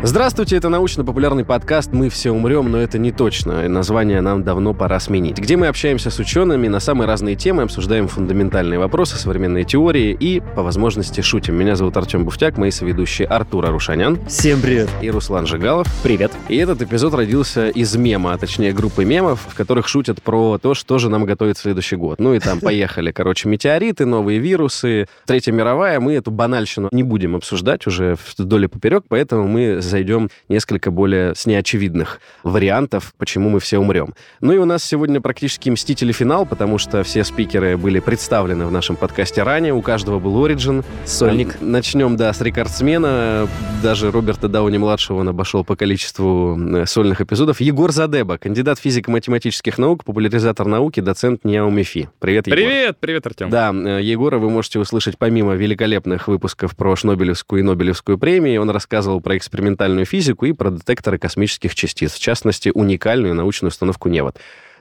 Здравствуйте, это научно-популярный подкаст «Мы все умрем, но это не точно». Название нам давно пора сменить. Где мы общаемся с учеными на самые разные темы, обсуждаем фундаментальные вопросы, современные теории и, по возможности, шутим. Меня зовут Артем Буфтяк, мои соведущие Артур Арушанян. Всем привет. И Руслан Жигалов. Привет. И этот эпизод родился из мема, а точнее группы мемов, в которых шутят про то, что же нам готовит следующий год. Ну и там поехали, короче, метеориты, новые вирусы, Третья мировая. Мы эту банальщину не будем обсуждать уже вдоль и поперек, поэтому мы зайдем несколько более с неочевидных вариантов, почему мы все умрем. Ну и у нас сегодня практически мстители финал, потому что все спикеры были представлены в нашем подкасте ранее, у каждого был оригин. Сольник. Начнем, да, с рекордсмена. Даже Роберта Дауни-младшего он обошел по количеству сольных эпизодов. Егор Задеба, кандидат физико-математических наук, популяризатор науки, доцент НИАУМИФИ. Привет, Егор. Привет, привет, Артем. Да, э, Егора вы можете услышать помимо великолепных выпусков про Шнобелевскую и Нобелевскую премии, он рассказывал про экспериментальную физику и про детекторы космических частиц, в частности, уникальную научную установку «Невод».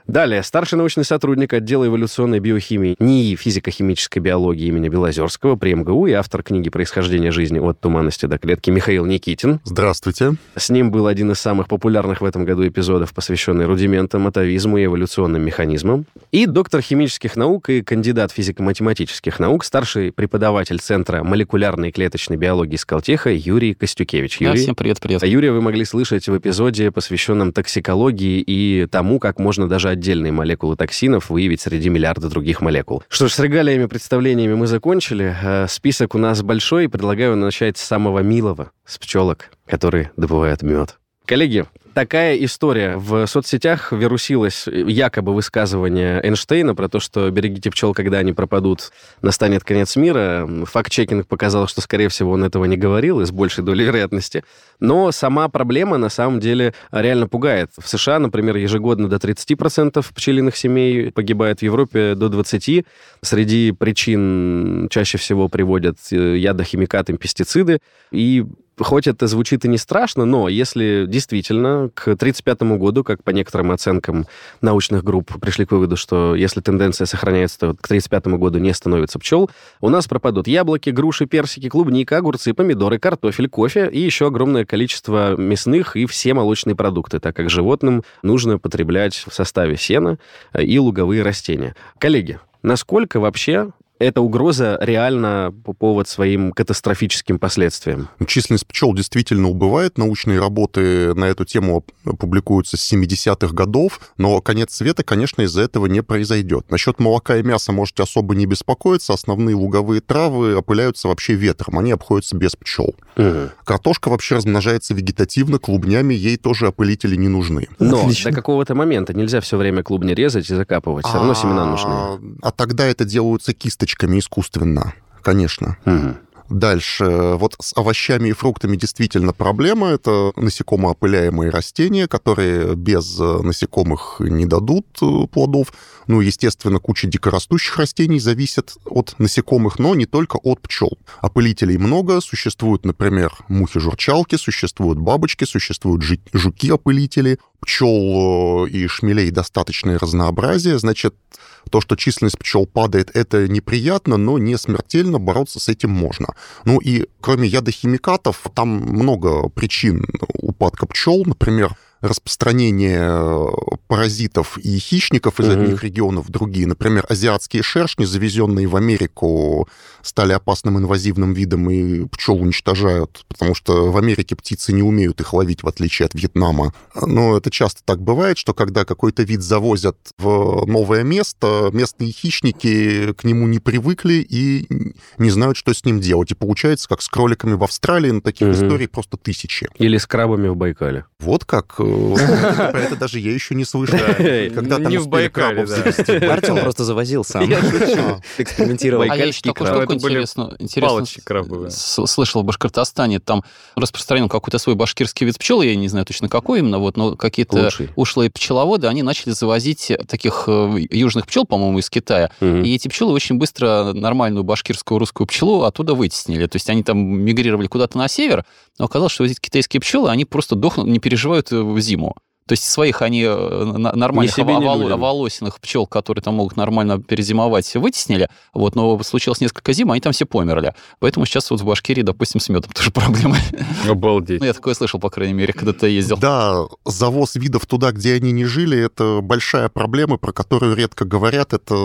Далее, старший научный сотрудник отдела эволюционной биохимии НИИ физико-химической биологии имени Белозерского при МГУ и автор книги «Происхождение жизни от туманности до клетки» Михаил Никитин. Здравствуйте. С ним был один из самых популярных в этом году эпизодов, посвященный рудиментам, атовизму и эволюционным механизмам. И доктор химических наук и кандидат физико-математических наук, старший преподаватель Центра молекулярной и клеточной биологии Скалтеха Юрий Костюкевич. Да, Юрий, всем привет, привет. а Юрия вы могли слышать в эпизоде, посвященном токсикологии и тому, как можно даже отдельные молекулы токсинов выявить среди миллиарда других молекул. Что ж, с регалиями, представлениями мы закончили. Э, Список у нас большой. Предлагаю начать с самого милого, с пчелок, которые добывают мед. Коллеги, такая история. В соцсетях вирусилось якобы высказывание Эйнштейна про то, что берегите пчел, когда они пропадут, настанет конец мира. Факт-чекинг показал, что, скорее всего, он этого не говорил, и с большей долей вероятности. Но сама проблема, на самом деле, реально пугает. В США, например, ежегодно до 30% пчелиных семей погибает, в Европе до 20%. Среди причин чаще всего приводят э, ядохимикаты, пестициды. И хоть это звучит и не страшно, но если действительно к 1935 году, как по некоторым оценкам научных групп пришли к выводу, что если тенденция сохраняется, то к 1935 году не становится пчел, у нас пропадут яблоки, груши, персики, клубника, огурцы, помидоры, картофель, кофе и еще огромное количество мясных и все молочные продукты, так как животным нужно потреблять в составе сена и луговые растения. Коллеги, насколько вообще эта угроза реально повод своим катастрофическим последствиям. Численность пчел действительно убывает. Научные работы на эту тему публикуются с 70-х годов, но конец света, конечно, из-за этого не произойдет. Насчет молока и мяса можете особо не беспокоиться. Основные луговые травы опыляются вообще ветром, они обходятся без пчел. Угу. Картошка вообще размножается вегетативно, клубнями ей тоже опылители не нужны. Но Отлично. до какого-то момента нельзя все время клубни резать и закапывать. Все равно семена нужны. А, а тогда это делаются кисточками искусственно, конечно. Мгм. Дальше. Вот с овощами и фруктами действительно проблема. Это насекомоопыляемые растения, которые без э, насекомых не дадут э, плодов. Ну, естественно, куча дикорастущих растений зависит от насекомых, но не только от пчел. Опылителей много. Существуют, например, мухи-журчалки, существуют бабочки, существуют жуки-опылители. Пчел э, и шмелей достаточное разнообразие. Значит, то, что численность пчел падает, это неприятно, но не смертельно, бороться с этим можно. Ну и кроме ядохимикатов, там много причин упадка пчел, например, распространение э, паразитов и хищников из Мгм. одних регионов в другие. Например, азиатские шершни, завезенные в Америку, стали опасным инвазивным видом и пчел уничтожают, потому что в Америке птицы не умеют их ловить, в отличие от Вьетнама. Но это часто так бывает, что когда какой-то вид завозят в новое место, местные хищники к нему не привыкли и не знают, что с ним делать. И получается, как с кроликами в Австралии, но таких Мгм. историй просто тысячи. Или с крабами в Байкале. Вот как. Э, Про это даже я еще не слышал. Когда там Не в успели Байкале, крабов завести. Артем просто завозил сам. Экспериментировал. А я еще такую штуку слышал в Башкортостане. Там распространен какой-то свой башкирский вид пчел, я не знаю точно какой именно, вот, но какие-то ушлые пчеловоды, они начали завозить таких э, южных пчел, по-моему, из Китая. И эти пчелы очень быстро нормальную башкирскую русскую пчелу оттуда вытеснили. То есть они там мигрировали куда-то на север, но оказалось, что эти китайские пчелы, они просто дохнут, не переживают э, в зиму. То есть своих они э, на- нормальных людям. оволосиных пчел, которые там могут нормально перезимовать, вытеснили, вот, но случилось несколько зим, они там все померли. Поэтому сейчас вот в Башкирии, допустим, с медом тоже проблемы. Обалдеть. Ну, я такое слышал, по крайней мере, когда ты ездил. Да, завоз видов туда, где они не жили, это большая проблема, про которую редко говорят. Это,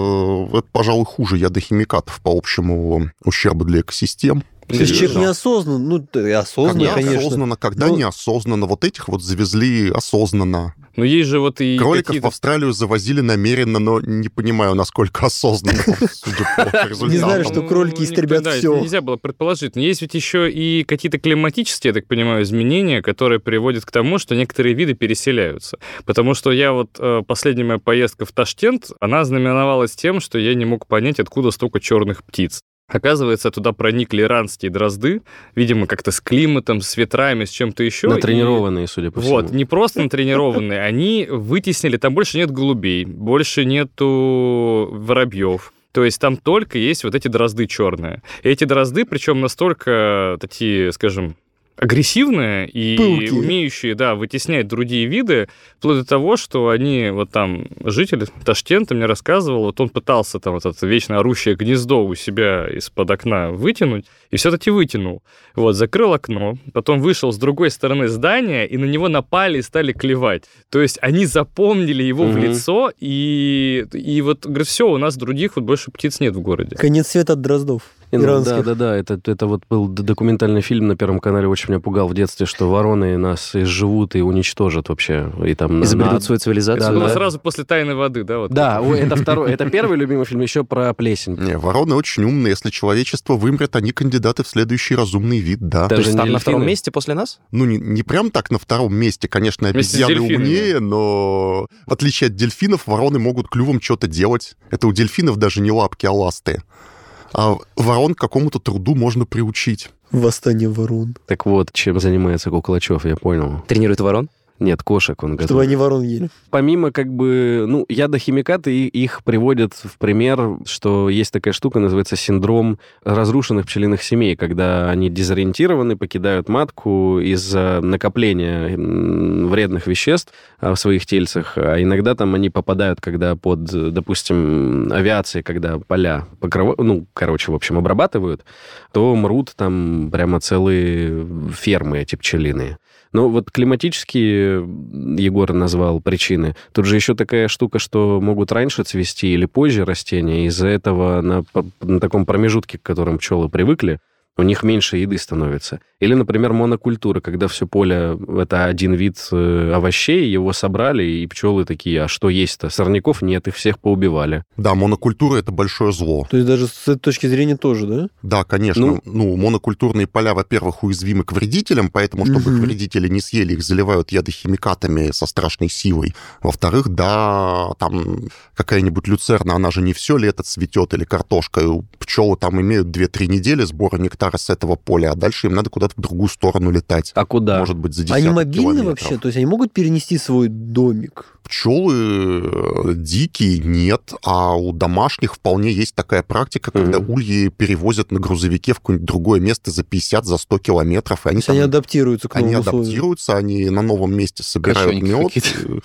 это пожалуй, хуже ядохимикатов по общему ущербу для экосистем. То есть человек Да. неосознанно, ну, т- и осознанно, Когда конечно. осознанно, когда Ну- неосознанно. Вот этих вот завезли осознанно. Но есть же вот и Кроликов в. Австралию завозили намеренно, но не понимаю, насколько осознанно, судя по результатам. Не знаю, что кролики Ну, истребят всё. Нельзя было предположить. Но есть ведь еще и какие-то климатические, я так понимаю, изменения, которые приводят к тому, что некоторые виды переселяются. Потому что я вот э, последняя моя поездка в Ташкент, она знаменовалась тем, что я не мог понять, откуда столько черных птиц. Оказывается, туда проникли иранские дрозды, видимо, как-то с климатом, с ветрами, с чем-то еще. и- Натренированные, судя по всему. Вот, не просто натренированные, они вытеснили, там больше нет голубей, больше нету воробьев. То есть там только есть вот эти дрозды черные. И эти дрозды, причем настолько такие, скажем, агрессивные и Пылкие. умеющие, да, вытеснять другие виды, вплоть до того, что они, вот там, житель Ташкента мне рассказывал, вот он пытался там вот это вечно орущее гнездо у себя из-под окна вытянуть, и все-таки вытянул. Вот, закрыл окно, потом вышел с другой стороны здания, и на него напали и стали клевать. То есть они запомнили его в Мгм. лицо, и, и вот, говорит, все, у нас других вот больше птиц нет в городе. Конец света от дроздов. Иранских. Да, да, да. Это, это вот был документальный фильм на Первом канале, очень меня пугал в детстве, что вороны нас изживут и уничтожат вообще. И там Изобретут на- свою цивилизацию. Да, Было да. сразу после «Тайны воды», да? Вот Да, ой, это второй, это первый любимый фильм, еще про плесень. Не, вороны очень умные. Если человечество вымрет, они кандидаты в следующий разумный вид, да. Да. То есть Даже там на втором месте после нас? Ну, не, не прям так на втором месте, конечно, обезьяны умнее, но в отличие от дельфинов, вороны могут клювом что-то делать. Это у дельфинов даже не лапки, а ласты. А ворон к какому-то труду можно приучить. Восстание ворон. Так вот, чем занимается Куклачев, я понял. Тренирует ворон? Нет, кошек он Чтобы готовит. они ворон ели. Помимо как бы, ну, ядохимикаты, их приводят в пример, что есть такая штука, называется синдром разрушенных пчелиных семей, когда они дезориентированы, покидают матку из-за накопления вредных веществ а, в своих тельцах, а иногда там они попадают, когда под, допустим, авиацией, когда поля покрыва- ну, короче, в общем, обрабатывают, то мрут там прямо целые фермы эти пчелиные. Но вот климатические Егор назвал причины. Тут же еще такая штука, что могут раньше цвести или позже растения. Из-за этого на, на таком промежутке, к которым пчелы привыкли, у них меньше еды становится. Или, например, монокультура, когда все поле — это один вид э, овощей, его собрали, и пчелы такие, а что есть-то? Сорняков нет, их всех поубивали. Да, монокультура — это большое зло. То есть даже с этой точки зрения тоже, да? Да, конечно. Ну- Ну, монокультурные поля, во-первых, уязвимы к вредителям, поэтому, чтобы Мгм. их вредители не съели, их заливают ядохимикатами со страшной силой. Во-вторых, да, там какая-нибудь люцерна, она же не все лето цветет, или картошка. Пчелы там имеют 2-3 недели сбора нектара с этого поля, а дальше им надо куда-то в другую сторону летать. А куда? Может быть, за Они десяток мобильны километров. вообще? То есть они могут перенести свой домик? Пчелы э, дикие нет, а у домашних вполне есть такая практика, когда Мгм. ульи перевозят на грузовике в какое-нибудь другое место за 50, за 100 километров, и они То есть они там адаптируются к Они новым условиям? адаптируются, они на новом месте собирают Кочевники мед, какие-то.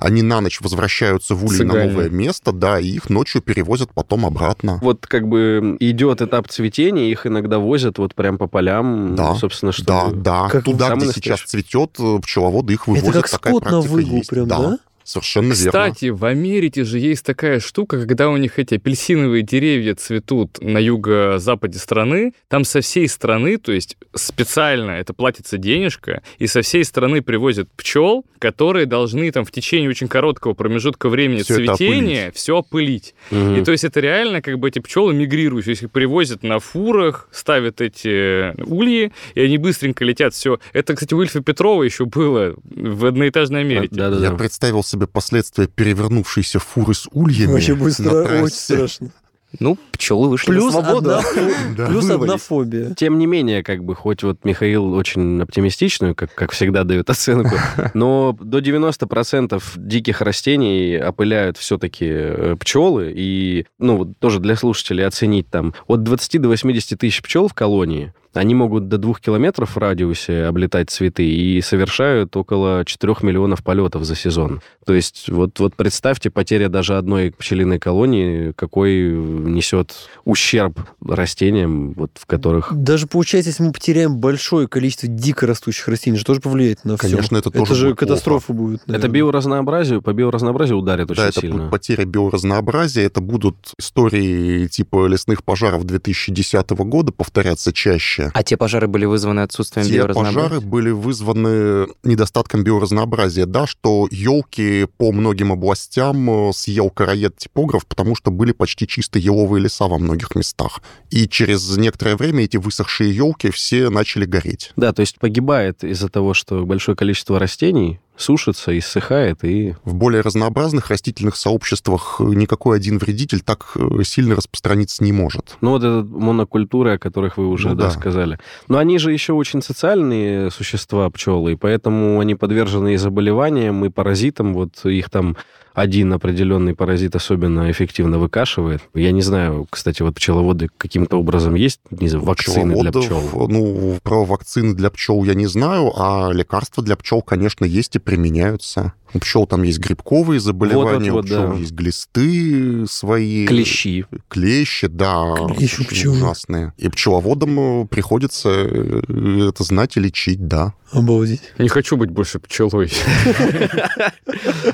Они на ночь возвращаются в улей на новое место, да, и их ночью перевозят потом обратно. Вот как бы идет этап цветения, их иногда возят вот прям по полям, Да, собственно, что... Да, да. Как Туда, где настоящий. сейчас цветет, э, пчеловоды их вывозят. Это как такая скот на практика выгул есть. прям, да? Совершенно верно. Кстати, в Америке же есть такая штука, когда у них эти апельсиновые деревья цветут на юго-западе страны, там со всей страны, то есть специально это платится денежка, и со всей страны привозят пчел, которые должны там в течение очень короткого промежутка времени это цветения все опылить. Мгм. И то есть это реально как бы эти пчелы мигрируют, то есть их привозят на фурах, ставят эти ульи, и они быстренько летят. Все. Это, кстати, у Ильфа Петрова еще было в одноэтажной Америке. Да, да, Я да. представил себе последствия перевернувшейся фуры с ульями Вообще будет на стра- трассе. очень страшно. Ну, пчелы вышли Плюс на свободу. одна, Да, плюс одна фобия. Тем не менее, как бы, хоть вот Михаил очень оптимистичную, как, как всегда, дает оценку, но до 90% диких растений опыляют все-таки пчелы. И, ну, вот тоже для слушателей оценить там от 20 до 80 тысяч пчел в колонии, они могут до двух километров в радиусе облетать цветы и совершают около 4 миллионов полетов за сезон. То есть вот, вот представьте, потеря даже одной пчелиной колонии, какой несет ущерб растениям, вот, в которых... Даже получается, если мы потеряем большое количество дико растущих растений, же тоже повлияет на все. Конечно, это тоже Это же будет катастрофа плохо. будет. Это наверное. биоразнообразию, по биоразнообразию ударит Да, очень это сильно. будет потеря биоразнообразия, это будут истории типа лесных пожаров 2010 года повторяться чаще. А те пожары были вызваны отсутствием Те биоразнообразия? пожары были вызваны недостатком биоразнообразия, да, что елки по многим областям э, съел короед-типограф, потому что были почти чисто еловые леса во многих местах. И через некоторое время эти высохшие елки все начали гореть. Да, то есть погибает из-за того, что большое количество растений сушится, иссыхает, и В более разнообразных растительных сообществах э, никакой один вредитель так э, сильно распространиться не может. Ну, вот это монокультуры, о которых вы уже Ну да, да. сказали. Но они же еще очень социальные существа, пчелы, и поэтому они подвержены и заболеваниям, и паразитам. Вот их там один определенный паразит особенно эффективно выкашивает. Я не знаю, кстати, вот пчеловоды каким-то образом есть не знаю, вакцины для пчел? Ну, про вакцины для пчел я не знаю, а лекарства для пчел, конечно, есть и применяются. У пчел там есть грибковые заболевания, Вот-вот-вот, у пчел да. есть глисты свои. Клещи. Клещи, да, Клещи пчелы. ужасные. И пчеловодам э, приходится э, это знать и лечить, да. Обалдеть. Не хочу быть больше пчелой.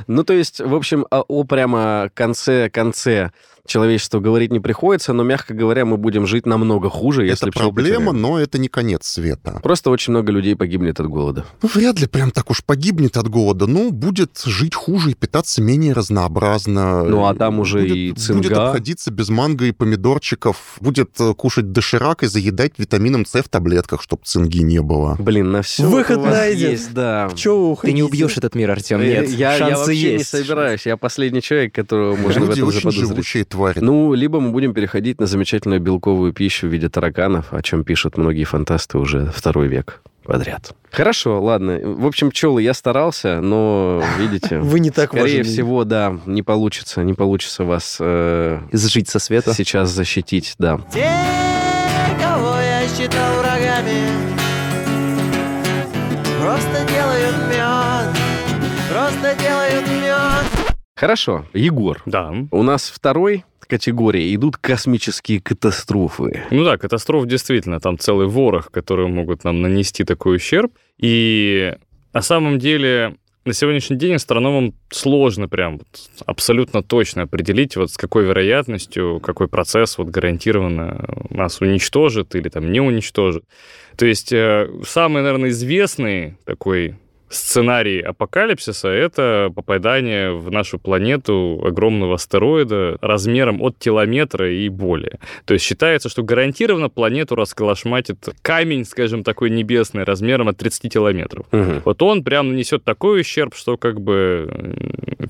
Ну, то есть, в общем, о, о прямо конце-конце человечества говорить не приходится, но, мягко говоря, мы будем жить намного хуже, если это проблема, потеряем. но это не конец света. Просто очень много людей погибнет от голода. Ну, вряд ли прям так уж погибнет от голода, но будет жить хуже и питаться менее разнообразно. Ну, а там уже будет, и Будет цинга. обходиться без манго и помидорчиков, будет э, кушать доширак и заедать витамином С в таблетках, чтобы цинги не было. Блин, на все Выход найден. есть, да. Пчелы Ты не убьешь этот мир, Артем, нет. я, я Шансы вообще есть. не собираюсь. Я последний человек, которого можно в Люди этом очень заподозрить. живучие твари. Ну, либо мы будем переходить на замечательную белковую пищу в виде тараканов, о чем пишут многие фантасты уже второй век подряд. Хорошо, ладно. В общем, пчелы, я старался, но, видите, Вы не так скорее важны. всего, да, не получится, не получится вас э, Сжить со света. сейчас защитить, да. Те, кого я считал врагами, просто делают мед, просто делают мед. Хорошо, Егор, Да. у нас второй категории идут космические катастрофы. Ну да, катастроф действительно, там целый ворох, которые могут нам нанести такой ущерб. И на самом деле на сегодняшний день астрономам сложно прям вот абсолютно точно определить, вот с какой вероятностью, какой процесс вот гарантированно нас уничтожит или там не уничтожит. То есть э, самый, наверное, известный такой сценарий апокалипсиса — это попадание в нашу планету огромного астероида размером от километра и более. То есть считается, что гарантированно планету расколошматит камень, скажем, такой небесный, размером от 30 километров. Мгм. Вот он прям нанесет такой ущерб, что как бы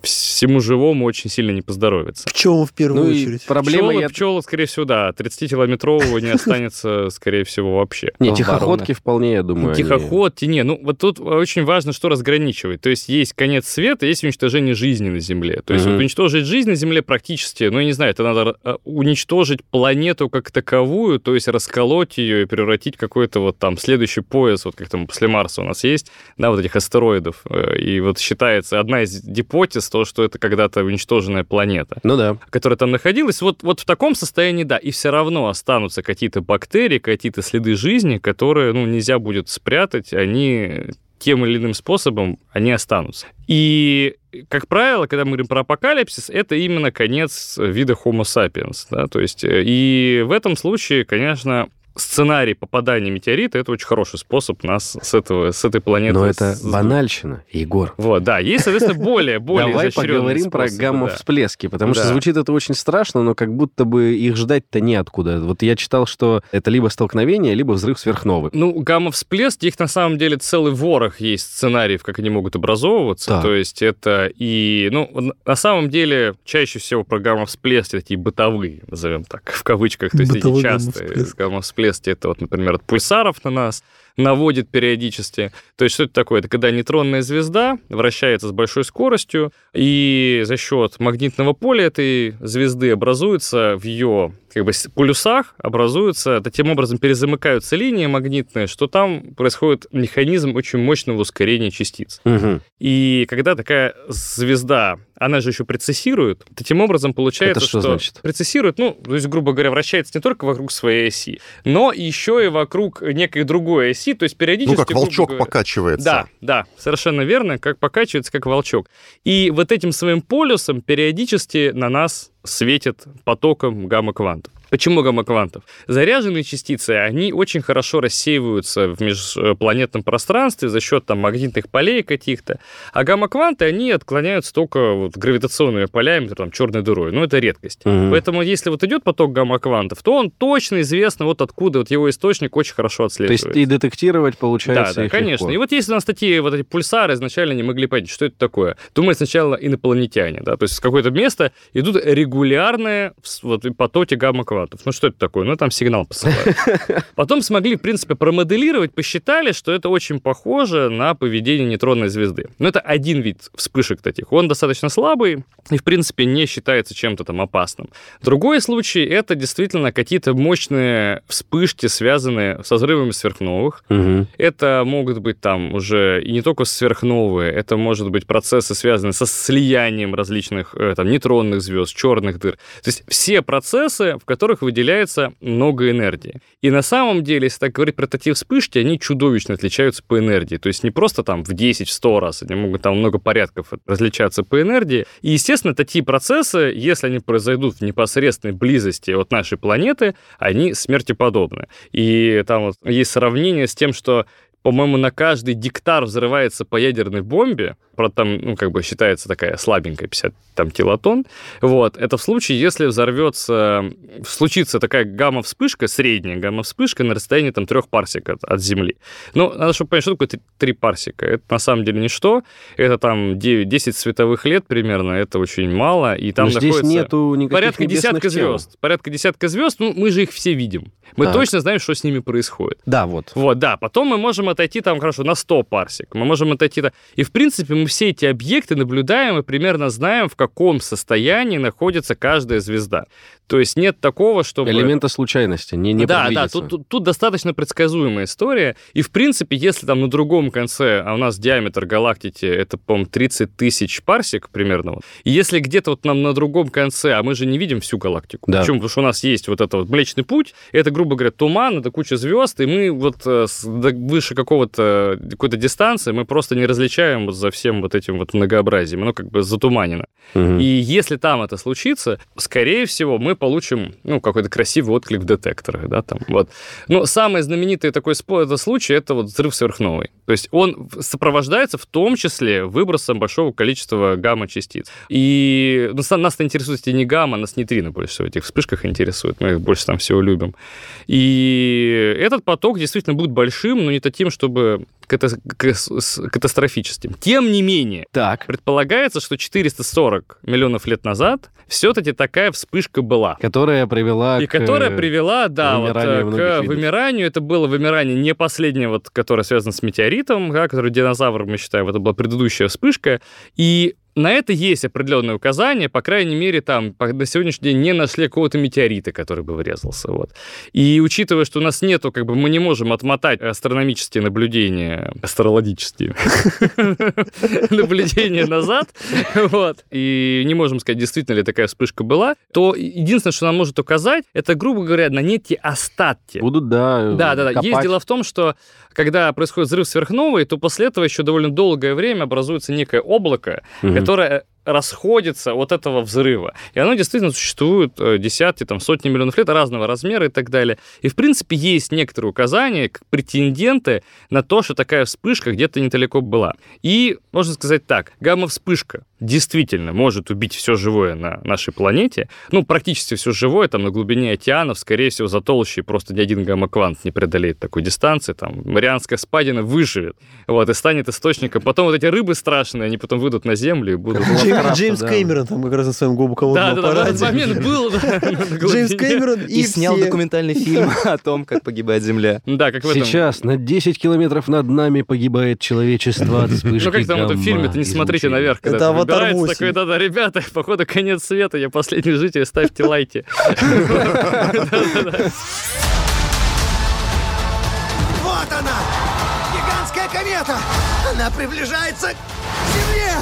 всему живому очень сильно не поздоровится. Пчелам в первую Ну очередь. проблема... Пчелы, я- пчелы, скорее всего, да, 30-километрового не останется, скорее всего, вообще. Не, тихоходки вполне, я думаю, они- Тихоход, не, ну вот тут очень важно, что разграничивать. То есть есть конец света, есть уничтожение жизни на Земле. То есть Мгм. вот уничтожить жизнь на Земле практически, ну, я не знаю, это надо э, уничтожить планету как таковую, то есть расколоть ее и превратить в какой-то вот там следующий пояс, вот как там после Марса у нас есть, да, вот этих астероидов. Э, И вот считается одна из гипотез, то, что это когда-то уничтоженная планета Ну да. которая там находилась, вот, вот в таком состоянии, да, и все равно останутся какие-то бактерии, какие-то следы жизни, которые, ну, нельзя будет спрятать, они тем или иным способом, они останутся. И, как правило, когда мы говорим про апокалипсис, это именно конец вида Homo sapiens, да, то есть, э, и в этом случае, конечно, сценарий попадания метеорита это очень хороший способ нас с этого с этой планеты Но это с- банальщина, Егор. вот да есть соответственно более более Давай поговорим про способы, да. гамма-всплески, потому что Да. звучит это очень страшно, но как будто бы их ждать-то неоткуда. Вот я читал, что это либо столкновение, либо взрыв сверхновых. Ну, гамма-всплески, их на самом деле целый ворох есть сценариев, как они могут образовываться. Так. То есть это и... Ну, на самом деле, чаще всего про гамма-всплески такие бытовые, назовем так, в кавычках. То есть эти частые гамма-всплеск. гамма-всплески. Всплески, это вот, например, от пульсаров на нас, наводит периодически. То есть что это такое? Это когда нейтронная звезда вращается с большой скоростью, и за счет магнитного поля этой звезды образуется в ее как бы полюсах образуются, таким образом перезамыкаются линии магнитные, что там происходит механизм очень мощного ускорения частиц. Угу. И когда такая звезда, она же еще прецессирует, таким образом получается, Это что значит? прецессирует, ну, то есть, грубо говоря, вращается не только вокруг своей оси, но еще и вокруг некой другой оси, то есть периодически... Ну, как волчок говоря- покачивается. да, да, совершенно верно, как покачивается, как волчок. И вот этим своим полюсом периодически на нас светит потоком гамма-квантов. Почему гамма-квантов? Заряженные частицы, они очень хорошо рассеиваются в межпланетном пространстве за счет там, магнитных полей каких-то, а гамма-кванты, они отклоняются только вот, гравитационными полями, там, черной дырой. Ну, это редкость. Мгм. Поэтому, если вот идет поток гамма-квантов, то он точно известно, вот откуда вот его источник очень хорошо То есть отслеживается. и детектировать получается Да, да, конечно. легко. И вот если у нас такие вот эти пульсары изначально не могли понять, что это такое, думают сначала инопланетяне, да, то есть с какое-то место идут регулярные вот, потоки гамма-квантов. Ну, что это такое? Ну, там сигнал посылают. Потом смогли, в принципе, промоделировать, посчитали, что это очень похоже на поведение нейтронной звезды. Но это один вид вспышек таких. Он достаточно слабый и, в принципе, не считается чем-то там опасным. Другой случай — это действительно какие-то мощные вспышки, связанные со взрывами сверхновых. Мгм. Это могут быть там уже и не только сверхновые, это может быть процессы, связанные со слиянием различных э, там, нейтронных звезд, черных дыр. То есть все процессы, в которых выделяется много энергии. И на самом деле, если так говорить про такие вспышки, они чудовищно отличаются по энергии. То есть не просто там в 10-100 раз, они могут там много порядков различаться по энергии. И, естественно, такие процессы, если они произойдут в непосредственной близости от нашей планеты, они смертеподобны. И там вот есть сравнение с тем, что по-моему, на каждый гектар взрывается по ядерной бомбе, правда, там, ну, как бы считается такая слабенькая, 50 там килотонн, вот, это в случае, если взорвется, случится такая гамма-вспышка, средняя гамма-вспышка на расстоянии там трех парсек от, от Земли. Ну, надо, чтобы понять, что такое три- парсека. Это на самом деле ничто, это там 9, 10 световых лет примерно, это очень мало, и там Но здесь находится... нету никаких Порядка десятка тел. звезд. Порядка десятка звезд, ну, мы же их все видим. Мы Так. точно знаем, что с ними происходит. Да, вот. Вот, да. Потом мы можем отойти там, хорошо, на 100 парсек. Мы можем отойти... И, в принципе, мы все эти объекты наблюдаем и примерно знаем, в каком состоянии находится каждая звезда. То есть нет такого, чтобы... Элемента случайности, не, не да, да, тут, тут, тут достаточно предсказуемая история. И, в принципе, если там на другом конце, а у нас диаметр галактики, это, по-моему, 30 тысяч парсек примерно, и если где-то вот нам на другом конце, а мы же не видим всю галактику, Да. почему? Потому что у нас есть вот этот вот Млечный Путь, это, грубо говоря, туман, это куча звезд, и мы вот э, выше какого-то, какой-то дистанции мы просто не различаем за всем вот этим вот многообразием, оно как бы затуманено. Мгм. И если там это случится, скорее всего, мы получим, ну, какой-то красивый отклик в детекторах, да, там, вот. Но самый знаменитый такой это случай, это вот взрыв сверхновой. То есть он сопровождается в том числе выбросом большого количества гамма-частиц. И ну, нас-то интересует не гамма, нас нейтрино больше всего в этих вспышках интересует, мы их больше там всего любим. И этот поток действительно будет большим, но не таким, чтобы ката- катастрофическим. Тем не менее, Так, Предполагается, что 440 миллионов лет назад все-таки такая вспышка была. которая привела И к... которая привела, да, вот, вымиранию э, многих к видов. вымиранию. Это было вымирание не последнее, вот, которое связано с метеоритом, да, который динозавр, мы считаем, это была предыдущая вспышка. И на это есть определенные указания, по крайней мере, там на сегодняшний день не нашли какого-то метеорита, который бы врезался. Вот. И учитывая, что у нас нету, как бы мы не можем отмотать астрономические наблюдения, астрологические наблюдения назад, вот, и не можем сказать, действительно ли такая вспышка была, то единственное, что нам может указать, это, грубо говоря, на некие остатки. Будут, да, Да, да, да. Есть дело в том, что когда происходит взрыв сверхновой, то после этого еще довольно долгое время образуется некое облако, kulturę расходится от этого взрыва. И оно действительно существует э, десятки, там, сотни миллионов лет разного размера и так далее. И, в принципе, есть некоторые указания, как претенденты на то, что такая вспышка где-то недалеко была. И, можно сказать так, гамма-вспышка действительно может убить все живое на нашей планете. Ну, практически все живое, там, на глубине океанов, скорее всего, за толщей просто ни один гамма-квант не преодолеет такой дистанции. Там, Марианская спадина выживет, вот, и станет источником. Потом вот эти рыбы страшные, они потом выйдут на Землю и будут... Крафта, Джеймс да. Кэмерон там как раз на своем Да, глубоководном да, да, в этот аппарате. момент был. да, Джеймс. Кэмерон и, И снял все. документальный фильм о том, как погибает Земля. Да, как в этом. Сейчас на 10 километров над нами погибает человечество от вспышки Ну как там в этом фильме, это не смотрите наверх, когда Это «Аватар выбирается 8». такой, да-да, ребята, походу конец света, я последний житель, ставьте лайки. Вот она! Гигантская комета! Она приближается к Земле!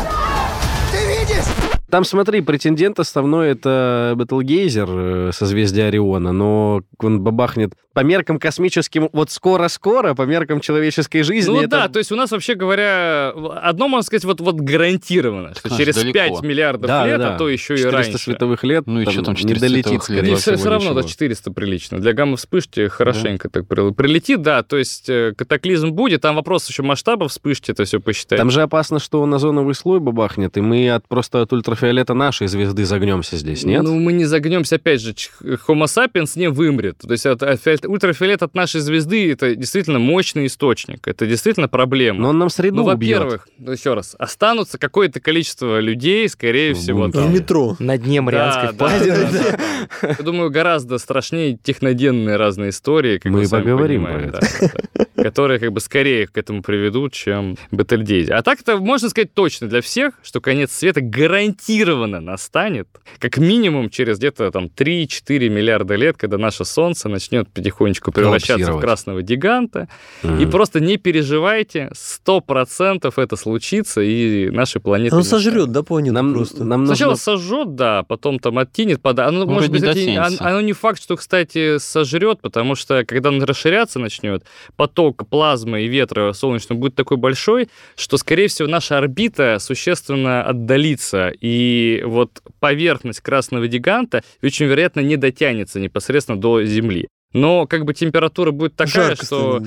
Ты видишь? Там, смотри, претендент основной это Бетлгейзер, э, созвездие Ориона, но он бабахнет по меркам космическим вот скоро-скоро, по меркам человеческой жизни. Ну это- да, то есть у нас вообще говоря, одно можно сказать вот, вот гарантированно, что Конечно, через далеко. 5 миллиардов Да, лет, да, да. а то еще и 400 раньше. световых лет. Ну, еще там 400 не долетит, световых лет. скорее Не, все, всего, равно, ничего. да, 400 прилично. Для гамма-вспышки хорошенько так прил- прилетит, да, то есть э, катаклизм будет, там вопрос еще масштаба вспышки, это все посчитать. Там же опасно, что он озоновый слой бабахнет, и мы от просто от ультрафиолета нашей звезды загнемся здесь, нет? Ну, мы не загнемся, опять же, Homo sapiens не вымрет. То есть от- от- ультрафиолет от нашей звезды это действительно мощный источник. Это действительно проблема. Но он нам среду ну, во-первых, ну, еще раз, останутся какое-то количество людей, скорее В всего, бункере. В там. метро. На дне Марианской Да, да, впадины. да, да, да. Я думаю, гораздо страшнее техногенные разные истории, как Мы поговорим понимаете, про да, да, да. которые как бы скорее к этому приведут, чем Бетельгейзе. А так это можно сказать точно для всех, что конец света гарантированно настанет, как минимум через где-то там 3-4 миллиарда лет, когда наше Солнце начнет потихонечку превращаться в красного гиганта, Мгм. и просто не переживайте, 100% это случится, и нашей планеты... Он не станет. сожрет, да, планету Нам, просто? нам Сначала нужно... сожжет, да, потом там оттинет, пода... Оно, может быть, не оно, оно не факт, что, кстати, сожрет, потому что, когда он расширяться начнет, поток плазмы и ветра солнечного будет такой большой, что, скорее всего, наша орбита существенно отдалится, и вот поверхность красного гиганта очень вероятно не дотянется непосредственно до Земли. Но как бы температура будет такая, Жарко что да.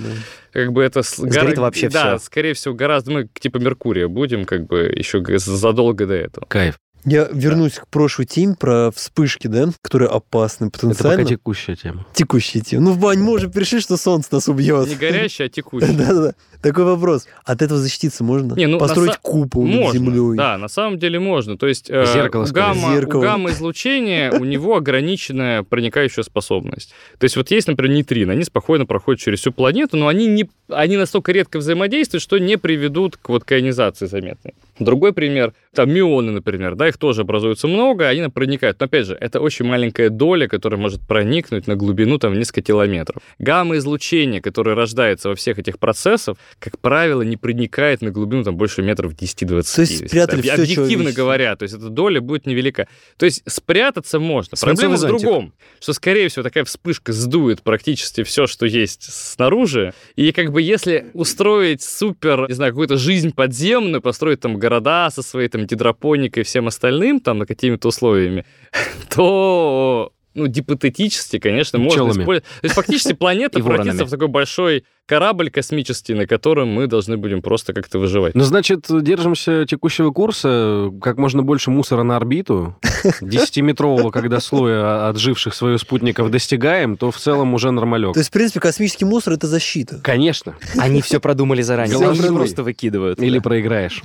как бы это... Сгорит вообще Да, всё. скорее всего, гораздо... Мы типа Меркурия будем как бы еще задолго до этого. Кайф. Я вернусь к прошлой теме про вспышки, да, которые опасны Это потенциально. пока текущая тема. Текущая тема. Ну, Вань, мы уже пришли, что солнце нас убьет. Не горящая, а текущая. Да-да-да. Такой вопрос. От этого защититься можно? Не, ну, Построить на са- купол над Можно, землей? да, на самом деле можно. То есть э, Зеркало, у, гамма, Зеркало. у гамма-излучения у него ограниченная проникающая способность. То есть вот есть, например, нейтрино, они спокойно проходят через всю планету, но они, не, они настолько редко взаимодействуют, что не приведут к вот к ионизации заметной. Другой пример, там мионы, например, да, их тоже образуется много, они проникают. Но опять же, это очень маленькая доля, которая может проникнуть на глубину там несколько километров. Гамма-излучение, которое рождается во всех этих процессах, как правило, не проникает на глубину там больше метров 10-20. То есть спрятали всё Объективно говоря, то есть эта доля будет невелика. То есть спрятаться можно. Проблема в другом, что, скорее всего, такая вспышка сдует практически все, что есть снаружи. И как бы если устроить супер, не знаю, какую-то жизнь подземную, построить там города со своей там гидропоникой и всем остальным, там, на какими-то условиями, то ну, гипотетически, конечно, можно Пчелами. использовать. То есть фактически планета превратится в такой большой корабль космический, на котором мы должны будем просто как-то выживать. Ну, значит, держимся текущего курса, как можно больше мусора на орбиту, 10-метрового, когда слоя отживших своих спутников достигаем, то в целом уже нормалек. То есть, в принципе, космический мусор — это защита. Конечно. Они все продумали заранее. Они просто выкидывают. Или проиграешь.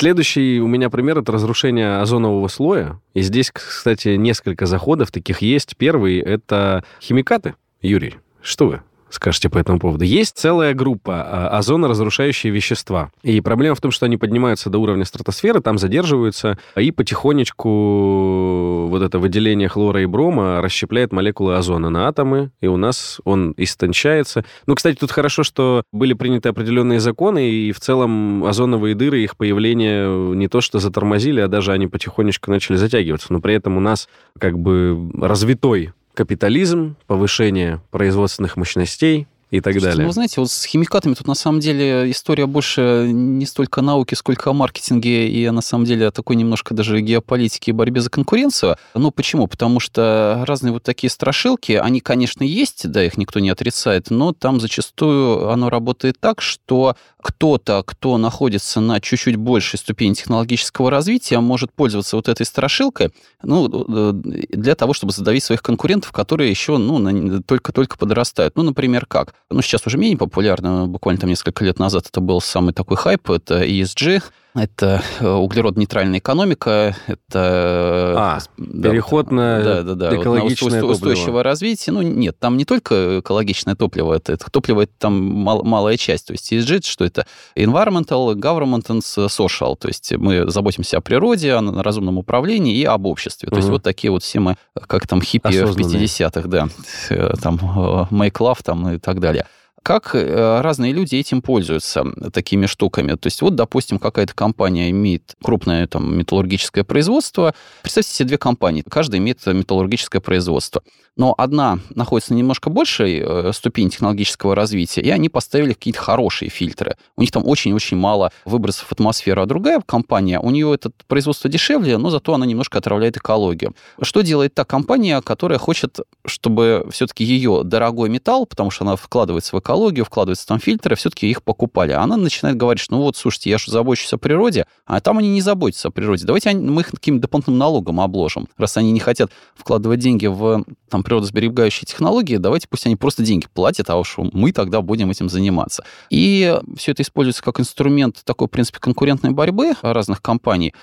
Следующий у меня пример это разрушение озонового слоя. И здесь, кстати, несколько заходов таких есть. Первый это химикаты. Юрий, что вы скажете по этому поводу? Есть целая группа а, озоноразрушающие вещества. И проблема в том, что они поднимаются до уровня стратосферы, там задерживаются, и потихонечку вот это выделение хлора и брома расщепляет молекулы озона на атомы, и у нас он истончается. Ну, кстати, тут хорошо, что были приняты определенные законы, и в целом озоновые дыры, их появление не то что затормозили, а даже они потихонечку начали затягиваться. Но при этом у нас как бы развитой капитализм, повышение производственных мощностей и так Слушайте, далее. Ну, вы знаете, вот с химикатами тут на самом деле история больше не столько о науке, сколько о маркетинге и на самом деле о такой немножко даже геополитике и борьбе за конкуренцию. Ну, почему? Потому что разные вот такие страшилки, они, конечно, есть, да, их никто не отрицает, но там зачастую оно работает так, что кто-то, кто находится на чуть-чуть большей ступени технологического развития, может пользоваться вот этой страшилкой, ну, э, для того, чтобы задавить своих конкурентов, которые еще, ну, только-только подрастают. Ну, например, как? ну, сейчас уже менее популярно, буквально там несколько лет назад это был самый такой хайп, это ESG, это э, углеродно-нейтральная экономика, это... А, да, переход на да, да, да, экологичное вот на устойчивое топливо. развитие. Ну, нет, там не только экологичное топливо, это, это топливо это там мал, малая часть. То есть ESG, что это environmental, government and social. То есть мы заботимся о природе, о разумном управлении и об обществе. То угу. есть вот такие вот все мы, как там хиппи Осознанные. в 50-х, да, э, там э, make love там и так далее как э, разные люди этим пользуются, такими штуками. То есть вот, допустим, какая-то компания имеет крупное там, металлургическое производство. Представьте себе две компании, каждая имеет металлургическое производство. Но одна находится на немножко большей э, ступени технологического развития, и они поставили какие-то хорошие фильтры. У них там очень-очень мало выбросов в атмосферу. А другая компания, у нее это производство дешевле, но зато она немножко отравляет экологию. Что делает та компания, которая хочет, чтобы все-таки ее дорогой металл, потому что она вкладывается в экологию, экологию, вкладываются там фильтры, все-таки их покупали. А она начинает говорить, что ну вот, слушайте, я же забочусь о природе, а там они не заботятся о природе. Давайте мы их каким-то дополнительным налогом обложим. Раз они не хотят вкладывать деньги в там, природосберегающие технологии, давайте пусть они просто деньги платят, а уж мы тогда будем этим заниматься. И все это используется как инструмент такой, в принципе, конкурентной борьбы разных компаний.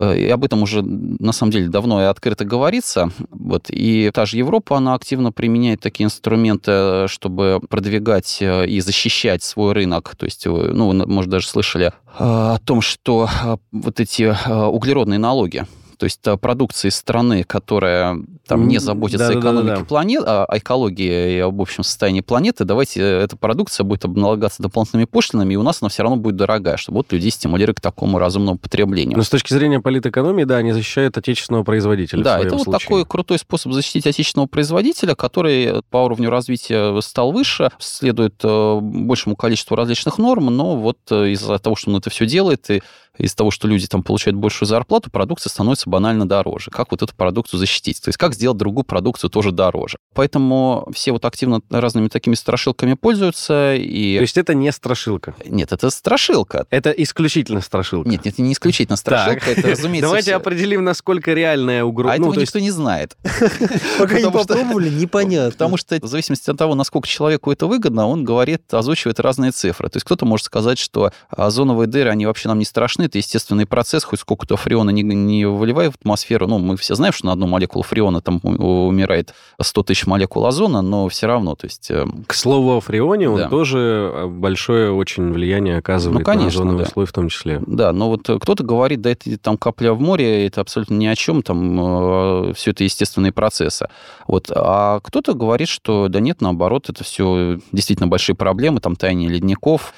Э, и об этом уже, на самом деле, давно и открыто говорится. Вот. И та же Европа, она активно применяет такие инструменты, чтобы продвигать э, и защищать свой рынок. То есть, э, ну, может, даже слышали о том, что вот эти углеродные налоги, то есть продукции страны, которая там не заботится да, о экономике да, да, да. планеты, о экологии и об общем состоянии планеты, давайте эта продукция будет обналагаться дополнительными пошлинами, и у нас она все равно будет дорогая, чтобы вот людей стимулировать к такому разумному потреблению. Но с точки зрения политэкономии, да, они защищают отечественного производителя. Да, это случае. вот такой крутой способ защитить отечественного производителя, который по уровню развития стал выше, следует э, большему количеству различных норм, но вот э, из-за того, что он это все делает, и из-за того, что люди там получают большую зарплату, продукция становится банально дороже. Как вот эту продукцию защитить? То есть как сделать другую продукцию тоже дороже? Поэтому все вот активно разными такими страшилками пользуются. И... То есть это не страшилка? Нет, это страшилка. Это исключительно страшилка? Нет, нет, не исключительно страшилка. Так. Это, разумеется, Давайте определим, насколько реальная угроза. А этого ну, никто не знает. Пока не попробовали, непонятно. Потому что в зависимости от того, насколько человеку это выгодно, он говорит, озвучивает разные цифры. То есть кто-то может сказать, что озоновые дыры, они вообще нам не страшны, это естественный процесс, хоть сколько-то фреона не, не выливая в атмосферу. Ну, мы все знаем, что на одну молекулу фреона там умирает 100 тысяч молекул озона, но все равно, то есть... Э, К слову о фреоне, он да. тоже э, большое очень влияние оказывает ну, конечно, на озоновый да. слой в том числе. Да, но вот кто-то говорит, да, это там капля в море, это абсолютно ни о чем, там э, все это естественные процессы. Вот. А кто-то говорит, что да нет, наоборот, это все действительно большие проблемы, там таяние ледников,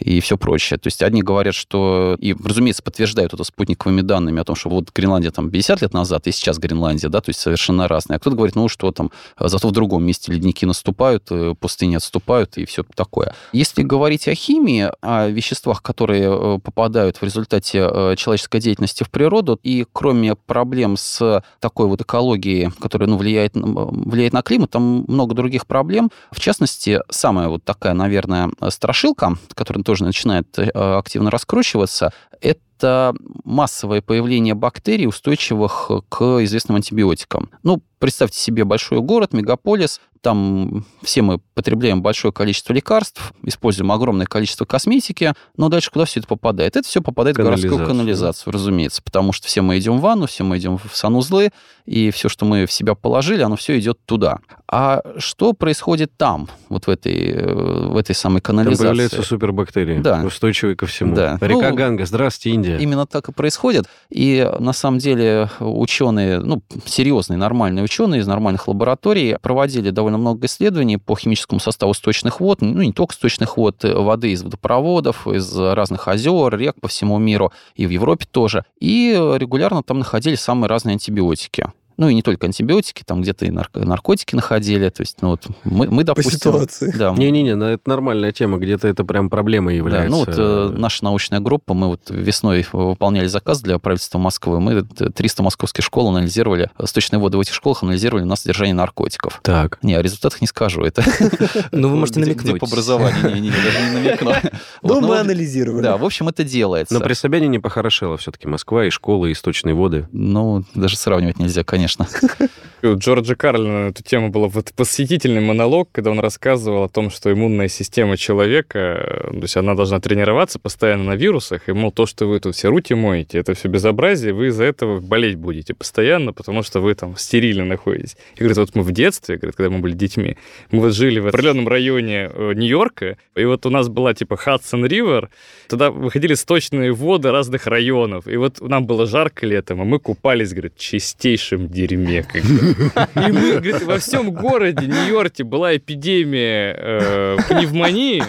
и все прочее. То есть одни говорят, что, и, разумеется, подтверждают это спутниковыми данными о том, что вот Гренландия там 50 лет назад и сейчас Гренландия, да, то есть совершенно разные. А кто-то говорит, ну что там, зато в другом месте ледники наступают, э, пустыни отступают и все такое. Если говорить о химии, о веществах, которые э, попадают в результате э, человеческой деятельности в природу, и кроме проблем с такой вот экологией, которая ну, влияет, влияет на климат, там много других проблем. В частности, самая вот такая, наверное, страшилка, которая тоже начинает э, активно раскручиваться, это массовое появление бактерий, устойчивых к известным антибиотикам. Ну, представьте себе большой город, мегаполис, там все мы потребляем большое количество лекарств, используем огромное количество косметики, но дальше куда все это попадает? Это все попадает в городскую канализацию, разумеется, потому что все мы идем в ванну, все мы идем в санузлы, и все, что мы в себя положили, оно все идет туда. А что происходит там, вот в этой, в этой самой канализации? Там появляются супербактерии, да. устойчивые ко всему. Да. Река ну, Ганга, здравствуйте, Индия. Именно так и происходит. И на самом деле ученые, ну, серьезные, нормальные ученые из нормальных лабораторий проводили довольно много исследований по химическому составу сточных вод, ну, не только сточных вод, э, воды из водопроводов, из разных озер, рек по всему миру, и в Европе тоже. И регулярно там находили самые разные антибиотики. Ну и не только антибиотики, там где-то и наркотики находили. То есть, ну вот мы, мы допустим... По ситуации. Да. Не-не-не, ну, это нормальная тема, где-то это прям проблема является. Да, ну вот э, наша научная группа, мы вот весной выполняли заказ для правительства Москвы, мы 300 московских школ анализировали, сточные воды в этих школах анализировали на содержание наркотиков. Так. Не, о результатах не скажу, это... Ну вы можете намекнуть. по образованию, не-не, даже не намекну. Ну, мы анализировали. Да, в общем, это делается. Но при Собянине не похорошела все-таки Москва и школы, и сточные воды. Ну, даже сравнивать нельзя, конечно. У Джорджа Карлина на эту тему был вот восхитительный монолог, когда он рассказывал о том, что иммунная система человека, то есть она должна тренироваться постоянно на вирусах, и, мол, то, что вы тут все руки моете, это все безобразие, вы из-за этого болеть будете постоянно, потому что вы там стерильно находитесь. И говорит, вот мы в детстве, говорит, когда мы были детьми, мы вот жили в определенном районе э, Нью-Йорка, и вот у нас была типа Хадсон Ривер, туда выходили сточные воды разных районов, и вот нам было жарко летом, а мы купались, говорит, в чистейшем дерьме. И мы, говорит, во всем городе Нью-Йорке была эпидемия э, пневмонии,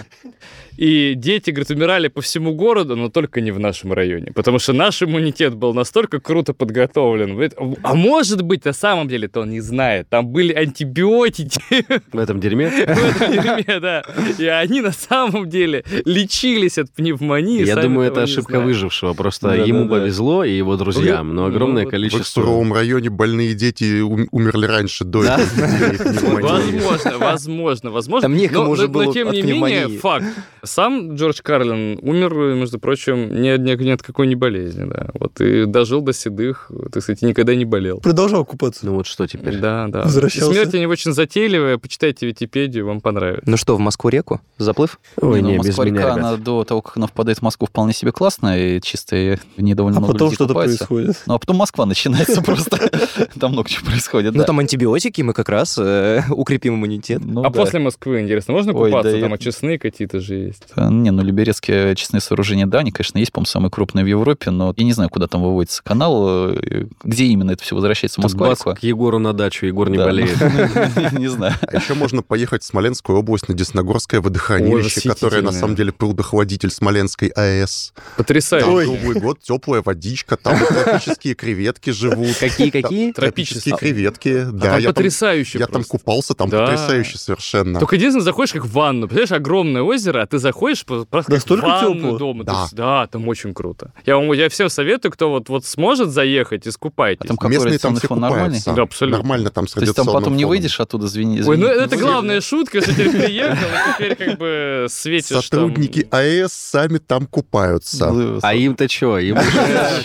и дети, говорит, умирали по всему городу, но только не в нашем районе. Потому что наш иммунитет был настолько круто подготовлен. А может быть, на самом деле-то он не знает. Там были антибиотики. В этом дерьме? В этом дерьме, да. И они на самом деле лечились от пневмонии. Я думаю, это ошибка выжившего. Просто ему повезло и его друзьям, но огромное вот В количество... суровом районе больные дети ум- умерли раньше до пневмонии. Возможно, возможно, возможно. Там некому но, уже было но тем от не менее, пневмонии. факт. Сам Джордж Карлин умер, между прочим, ни, ни, ни от какой не болезни, да. Вот и дожил до седых, так сказать, никогда не болел. Продолжал купаться. Ну вот что теперь? Да, да. Возвращался. Смерть у него очень затейливая. Почитайте Википедию, вам понравится. Ну что, в Москву-реку? Заплыв? Ой, Не, не, ну, без меня, она ребят. до того, как она впадает в Москву, вполне себе классная, и чистая, в ней довольно А много потом что-то купается. происходит. Ну, а потом Москва начинается просто. Там много чего происходит, Ну там антибиотики, мы как раз э, укрепим иммунитет. Ну, а после Москвы, интересно, можно купаться? Там очистные какие-то же есть. Э, Не, ну, Люберецкие очистные сооружения, да, они, конечно, есть, по-моему, самые крупные в Европе, но я не знаю, куда там выводится канал, э, где именно это все возвращается Москва. к Егору на дачу, Егор не Да, болеет. Не знаю. А еще можно поехать в Смоленскую область на Десногорское водохранилище, которое на самом деле прудохладитель Смоленской АЭС. Там Потрясающе. круглый год теплая водичка, там тропические креветки живут. Какие-какие? Тропические Тропические. креветки. А Да, там я там, потрясающе я там купался, там потрясающе совершенно. Только единственное, заходишь как в ванну. Представляешь, огромное озеро, а ты заходишь просто Настолько ванну тёпло? дома. Да. Есть, да, там очень круто. Я, вам, я всем советую, кто вот, вот сможет заехать, искупайтесь. А там какой Местные там все фон нормальный? Да, абсолютно. Нормально там с То есть там потом не фоном. выйдешь оттуда, извини. Ой, ну извини. это главная шутка, что теперь приехал, и теперь как бы светишь там. Сотрудники АЭС сами там купаются. А им-то что? Им уже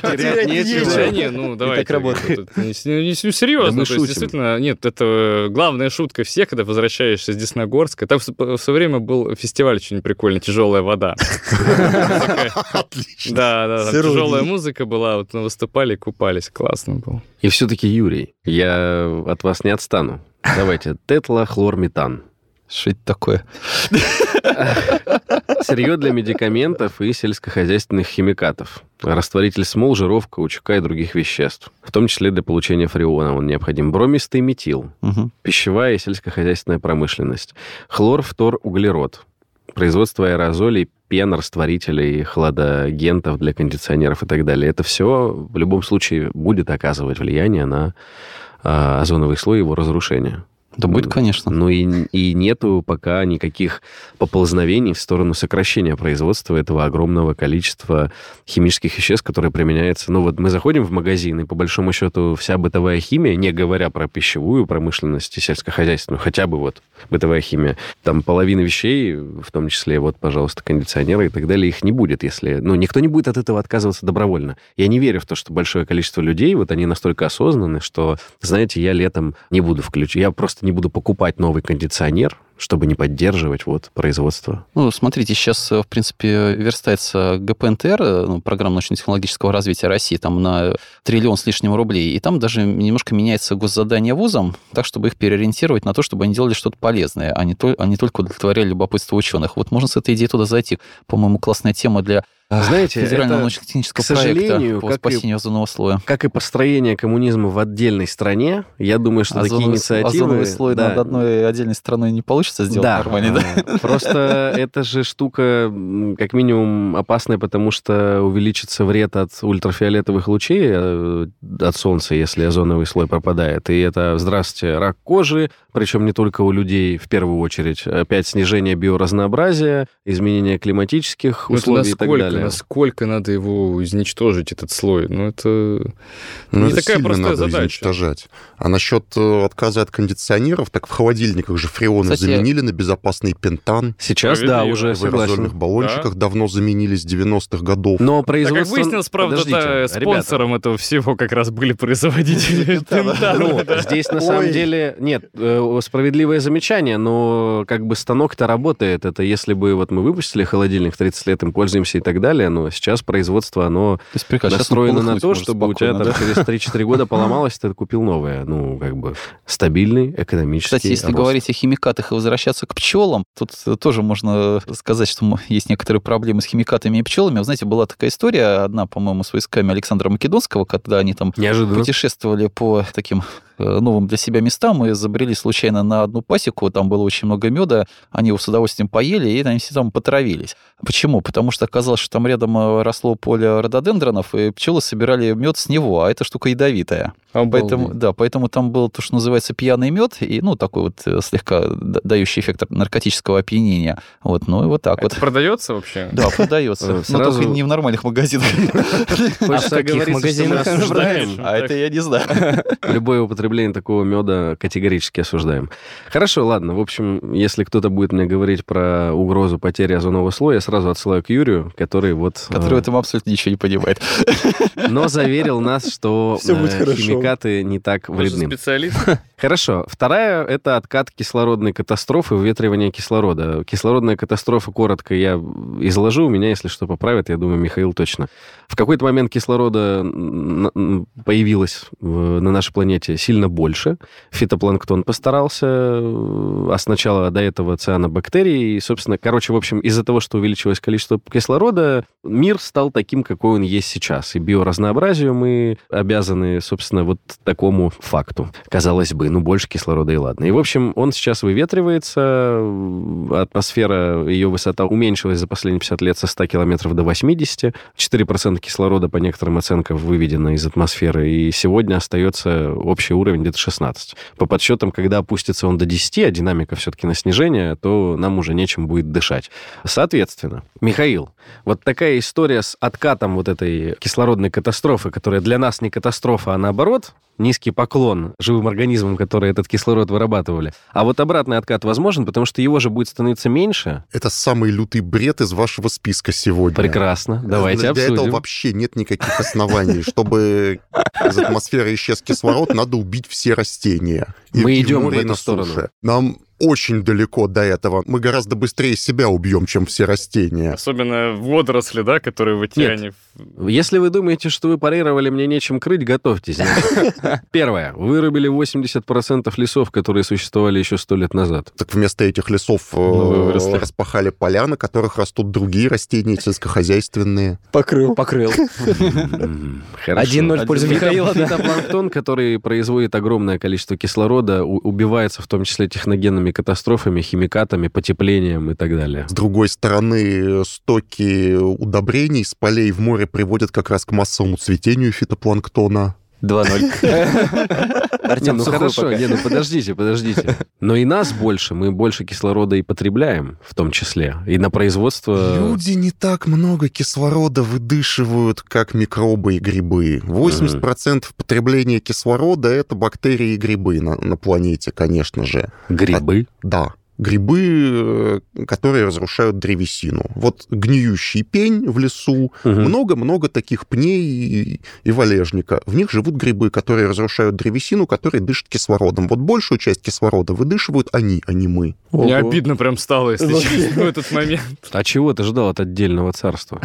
терять нечего. не, ну давайте. так работает. Не, не- не серьезно. Действительно, нет, это главная шутка всех, когда возвращаешься с Десногорска. Там в свое время был фестиваль очень прикольный, «Тяжелая вода». Отлично. Да, да, тяжелая музыка была, вот мы выступали, купались, классно было. И все-таки, Юрий, я от вас не отстану. Давайте, тетлохлорметан. Что это такое? Сырье для медикаментов и сельскохозяйственных химикатов. Растворитель смол, жиров, каучука и других веществ. В том числе для получения фреона он необходим. Бромистый метил. Мгм. Пищевая и сельскохозяйственная промышленность. Хлор, фтор, углерод. Производство аэрозолей, пен, растворителей, хладагентов для кондиционеров и так далее. Это все в любом случае будет оказывать влияние на а, озоновый слой и его разрушение. Да будет, конечно. Ну и, и нету пока никаких поползновений в сторону сокращения производства этого огромного количества химических веществ, которые применяются. Ну вот мы заходим в магазин, и по большому счету вся бытовая химия, не говоря про пищевую промышленность и сельскохозяйственную, хотя бы вот бытовая химия, там половина вещей, в том числе вот, пожалуйста, кондиционеры и так далее, их не будет, если... Ну, никто не будет от этого отказываться добровольно. Я не верю в то, что большое количество людей, вот они настолько осознаны, что, знаете, я летом не буду включать, я просто не буду покупать новый кондиционер, чтобы не поддерживать вот производство. Ну, смотрите, сейчас, в принципе, верстается ГПНТР, э, ну, программа научно-технологического развития России, там на триллион с лишним рублей, и там даже немножко меняется госзадание вузам, так, чтобы их переориентировать на то, чтобы они делали что-то полезное, а не, то, а не только удовлетворяли любопытство ученых. Вот можно с этой идеей туда зайти. По-моему, классная тема для Знаете, федерального научно-технического к сожалению, проекта по спасению озонового слоя. как и построение коммунизма в отдельной стране, я думаю, что такие Озоновый, инициативы... озоновый слой да, над одной отдельной страной не получится сделать да, нормально, да? а, Просто эта же штука как минимум опасная, потому что увеличится вред от ультрафиолетовых лучей э, от солнца, если озоновый слой пропадает. И это, здравствуйте, рак кожи, причем не только у людей в первую очередь. Опять снижение биоразнообразия, изменение климатических Ну, это условий и так насколько, далее. насколько надо его изничтожить, этот слой? Ну, это Ну, не это такая простая надо задача. изничтожать. А насчет э, отказа от кондиционеров, так в холодильниках же фреоны Кстати, Заменили на безопасный пентан. Сейчас, да, уже В аэрозольных баллончиках давно заменились с 90-х годов. Но производство... как выяснилось, правда, да, ребята. спонсором этого всего как раз были производители Пентана. Здесь на самом деле нет э, справедливое замечание, но как бы станок-то работает. Это если бы вот мы выпустили холодильник 30 лет, им пользуемся и так далее, но сейчас производство, оно настроено на то, чтобы у тебя там через 3-4 года поломалось, ты купил новое. Ну, как бы стабильный экономический Кстати, если говорить о химикатах и возвращаться к пчелам, тут э, тоже можно сказать, что есть некоторые проблемы с химикатами и пчелами. Вы знаете, была такая история, одна, по-моему, с войсками Александра Македонского, когда они там Неожиданно. путешествовали по таким э, новым для себя местам и забрели случайно на одну пасеку, там было очень много меда, они его с удовольствием поели, и они все там потравились. Почему? Потому что оказалось, что там рядом э, росло поле рододендронов, и пчелы собирали мед с него, а эта штука ядовитая. Поэтому, да, поэтому там был то, что называется пьяный мед, и, ну, такой вот э, слегка дающий эффект наркотического опьянения. Вот, ну и вот так вот. Это продается вообще? Да, продается. Э, Но только не в нормальных магазинах. А в каких мы магазинах. А это я не знаю. Любое употребление такого меда категорически осуждаем. Хорошо, ладно. В общем, если кто-то будет мне говорить про угрозу потери озонового слоя, я сразу отсылаю к Юрию, который вот... Который в э, этом абсолютно ничего не понимает. Но заверил нас, что э, химикаты не так вредны. специалист? Хорошо. Вторая — это откат кислородной катастрофы, выветривание кислорода. Кислородная катастрофа, коротко я изложу, меня, если что, поправят, я думаю, Михаил точно. В какой-то момент кислорода появилось на нашей планете сильно больше. Фитопланктон постарался, э, а сначала до этого цианобактерии. И, собственно, короче, в общем, из-за того, что увеличилось количество кислорода, мир стал таким, какой он есть сейчас. И биоразнообразию мы обязаны, собственно, вот такому факту. Казалось бы, ну, больше кислорода и ладно. И, в общем, он сейчас выветривается, атмосфера, ее высота уменьшилась за последние 50 лет со 100 километров до 80. 4% кислорода, по некоторым оценкам, выведено из атмосферы, и сегодня остается общий уровень где-то 16. По подсчетам, когда опустится он до 10, а динамика все-таки на снижение, то нам уже нечем будет дышать. Соответственно, Михаил, вот такая история с откатом вот этой кислородной катастрофы, которая для нас не катастрофа, а наоборот, низкий поклон живым организмам, которые этот кислород вырабатывали. А вот обратный откат возможен, потому что его же будет становиться меньше. Это самый лютый бред из вашего списка сегодня. Прекрасно. Давайте Для обсудим. этого вообще нет никаких оснований. Чтобы из атмосферы исчез кислород, надо убить все растения. Мы идем в эту сторону. Нам очень далеко до этого. Мы гораздо быстрее себя убьем, чем все растения. Особенно водоросли, да, которые в океане. Если вы думаете, что вы парировали мне нечем крыть, готовьтесь. Первое. Вырубили 80% лесов, которые существовали еще сто лет назад. Так вместо этих лесов э, выросли. распахали поля, на которых растут другие растения сельскохозяйственные. Покрыл. Покрыл. Хорошо. 1-0 в пользу Михаила. Фитопланктон, который производит огромное количество кислорода, убивается в том числе техногенными катастрофами, химикатами, потеплением и так далее. С другой стороны, стоки удобрений с полей в море приводят как раз к массовому цветению фитопланктона. 2-0. Не, Артем ну сухой хорошо, не, ну подождите, подождите. Но и нас больше, мы больше кислорода и потребляем, в том числе. И на производство... Люди не так много кислорода выдышивают, как микробы и грибы. 80% потребления кислорода — это бактерии и грибы на, на планете, конечно же. Грибы. Да, грибы, э, которые разрушают древесину. Вот гниющий пень в лесу, много-много таких пней и, и валежника. В них живут грибы, которые разрушают древесину, которые дышат кислородом. Вот большую часть кислорода выдышивают они, а не мы. Мне Ого. обидно прям стало, если честно, в этот момент. А чего ты ждал от отдельного царства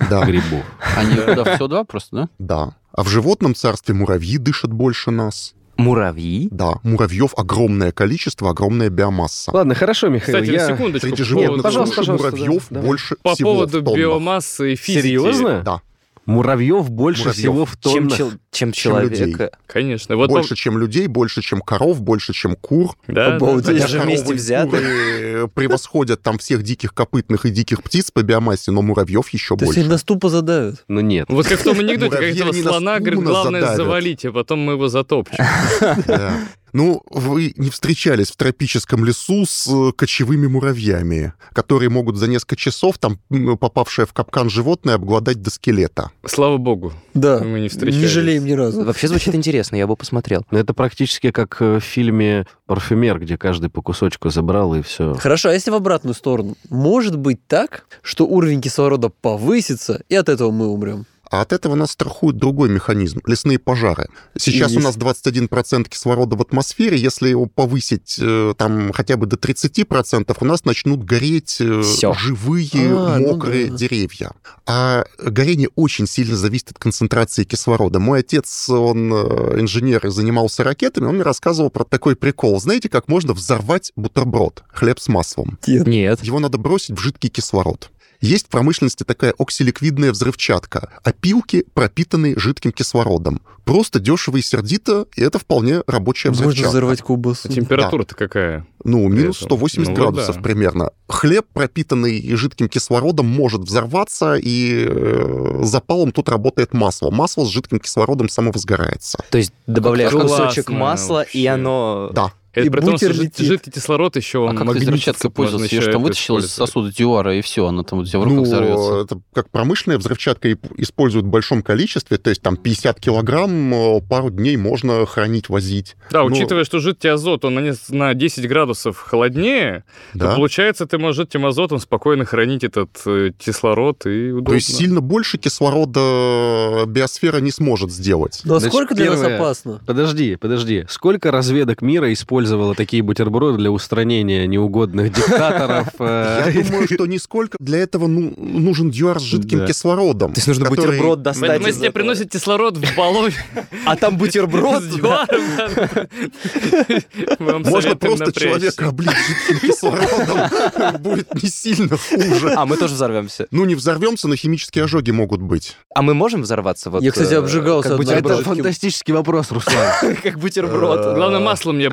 грибов? Они туда в СО2 просто, да? да. А в животном царстве муравьи дышат больше нас. Муравьи. Да, муравьев огромное количество, огромная биомасса. Ладно, хорошо, Михаил, Кстати, я... на секундочку. Среди животных поводу- пожалуйста, пожалуйста, муравьев да, больше По всего поводу биомассы и физики. Серьезно? Да, Муравьев больше Муравьев. всего в Чем, тоннах. чел- чем Чем людей. человека. Конечно. Вот больше, чем людей, больше, чем коров, больше, чем кур. Да, да, да. Даже вместе коровы и взятые. куры превосходят там всех диких копытных и диких птиц по биомассе, но муравьев еще То есть больше. они на ступа задавят. Ну нет. Вот как в том анекдоте, как этого они нас слона, говорит, главное завалить, а потом мы его затопчем. Ну, вы не встречались в тропическом лесу с э, кочевыми муравьями, которые могут за несколько часов, там, попавшее в капкан животное, обгладать до скелета. Слава богу, Да. мы не встречались. Не жалеем ни разу. Вообще звучит интересно, я бы посмотрел. Ну, Это практически как э, в фильме «Парфюмер», где каждый по кусочку забрал, и все. Хорошо, а если в обратную сторону? Может быть так, что уровень кислорода повысится, и от этого мы умрем? А от этого нас страхует другой механизм – лесные пожары. Сейчас И у нас 21% кислорода в атмосфере. Если его повысить э, там хотя бы до 30%, у нас начнут гореть э, Всё. живые А, ну мокрые да. деревья. А горение очень сильно зависит от концентрации кислорода. Мой отец, он э, инженер и занимался ракетами, он мне рассказывал про такой прикол. Знаете, как можно взорвать бутерброд, хлеб с маслом? Нет. Его надо бросить в жидкий кислород. Есть в промышленности такая оксиликвидная взрывчатка, опилки, пропитанные жидким кислородом. Просто дешево и сердито, и это вполне рабочая Можно взрывчатка. взорвать колбасу. А температура-то какая? Ну, минус При этом. 180 Ну, градусов да. примерно. Хлеб, пропитанный жидким кислородом, может взорваться, и э, запалом тут работает масло. Масло с жидким кислородом самовозгорается. То есть добавляешь классно кусочек масла, и вообще. оно... Да. Это И при том, что летит. жидкий кислород еще он а как ты взрывчаткой пользовался? Ее там вытащил из сосуда дюара, и все, она там у тебя в руках Ну, взорвется. это как промышленная взрывчатка и- используют в большом количестве, то есть там 50 килограмм э, пару дней можно хранить, возить. Да, Ну, учитывая, что жидкий азот, он на нес- на 10 градусов холоднее, то Да. получается, ты можешь жидким азотом спокойно хранить этот э, кислород и удобно. То есть сильно больше кислорода биосфера не сможет сделать. А Значит, сколько для нас первое- опасно? Подожди, подожди. Сколько разведок мира использовало такие бутерброды для устранения неугодных диктаторов? Я э, думаю, что нисколько для этого ну, нужен дюар с жидким кислородом. То есть нужно бутерброд достать если тебе этого. приносят кислород в баллоне А там бутерброд? с дюаром, мы Можно просто человека облить жидким кислородом, будет не сильно хуже. А, мы тоже взорвемся. Ну, не взорвемся, но химические ожоги могут быть. А мы можем взорваться? Вот, Я, кстати, э, обжигался. Это фантастический вопрос, Руслан. Как бутерброд. Главное, маслом не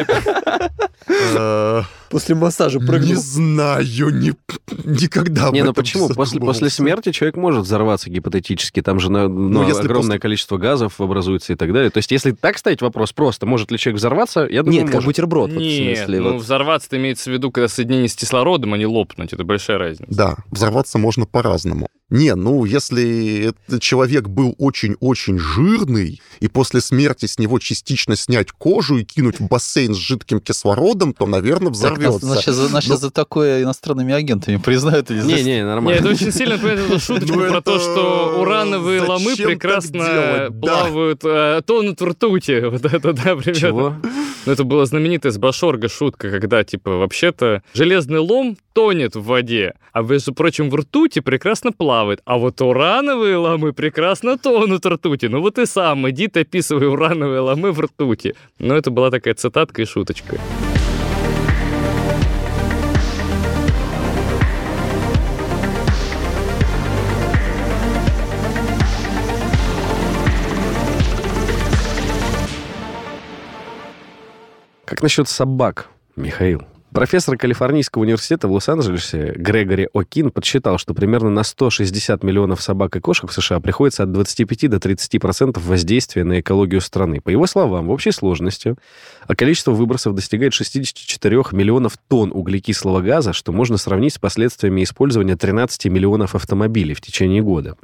обмазывайся. Э, После массажа Не прыгнул. знаю, не- никогда Не, ну почему? После, после смерти человек может взорваться гипотетически. Там же на- ну, если огромное после- количество газов образуется и так далее. То есть, если так ставить вопрос просто, может ли человек взорваться, я думаю, Нет, как может. бутерброд, вот в Нет, смысле. ну вот. взорваться имеется в виду, когда соединение с кислородом, а не лопнуть. Это большая разница. Да, взорваться можно по-разному. Не, ну, если этот человек был очень-очень жирный, и после смерти с него частично снять кожу и кинуть в бассейн с жидким кислородом, то, наверное, Так, взорвется. нас, сейчас, за- нас сейчас Ну, за такое иностранными агентами признают или Не, не, Нет, нормально. это очень сильно напоминает эту шуточку Ну, про то, что урановые ломы прекрасно плавают, э, тонут в ртути. Вот это, да, примерно. Чего? Ну, это была знаменитая с Башорга шутка, когда, типа, вообще-то железный лом тонет в воде, а, между прочим, в ртути прекрасно плавает. А вот урановые ломы прекрасно тонут в ртути. Ну вот и сам, иди ты описывай урановые ломы в ртути. Ну, это была такая цитатка и шуточка. Как насчет собак, Михаил? Профессор Калифорнийского университета в Лос-Анджелесе Грегори О'Кин подсчитал, что примерно на 160 миллионов собак и кошек в США приходится от 25 до 30% процентов воздействия на экологию страны. По его словам, в общей сложности а количество выбросов достигает 64 миллионов тонн углекислого газа, что можно сравнить с последствиями использования 13 миллионов автомобилей в течение года.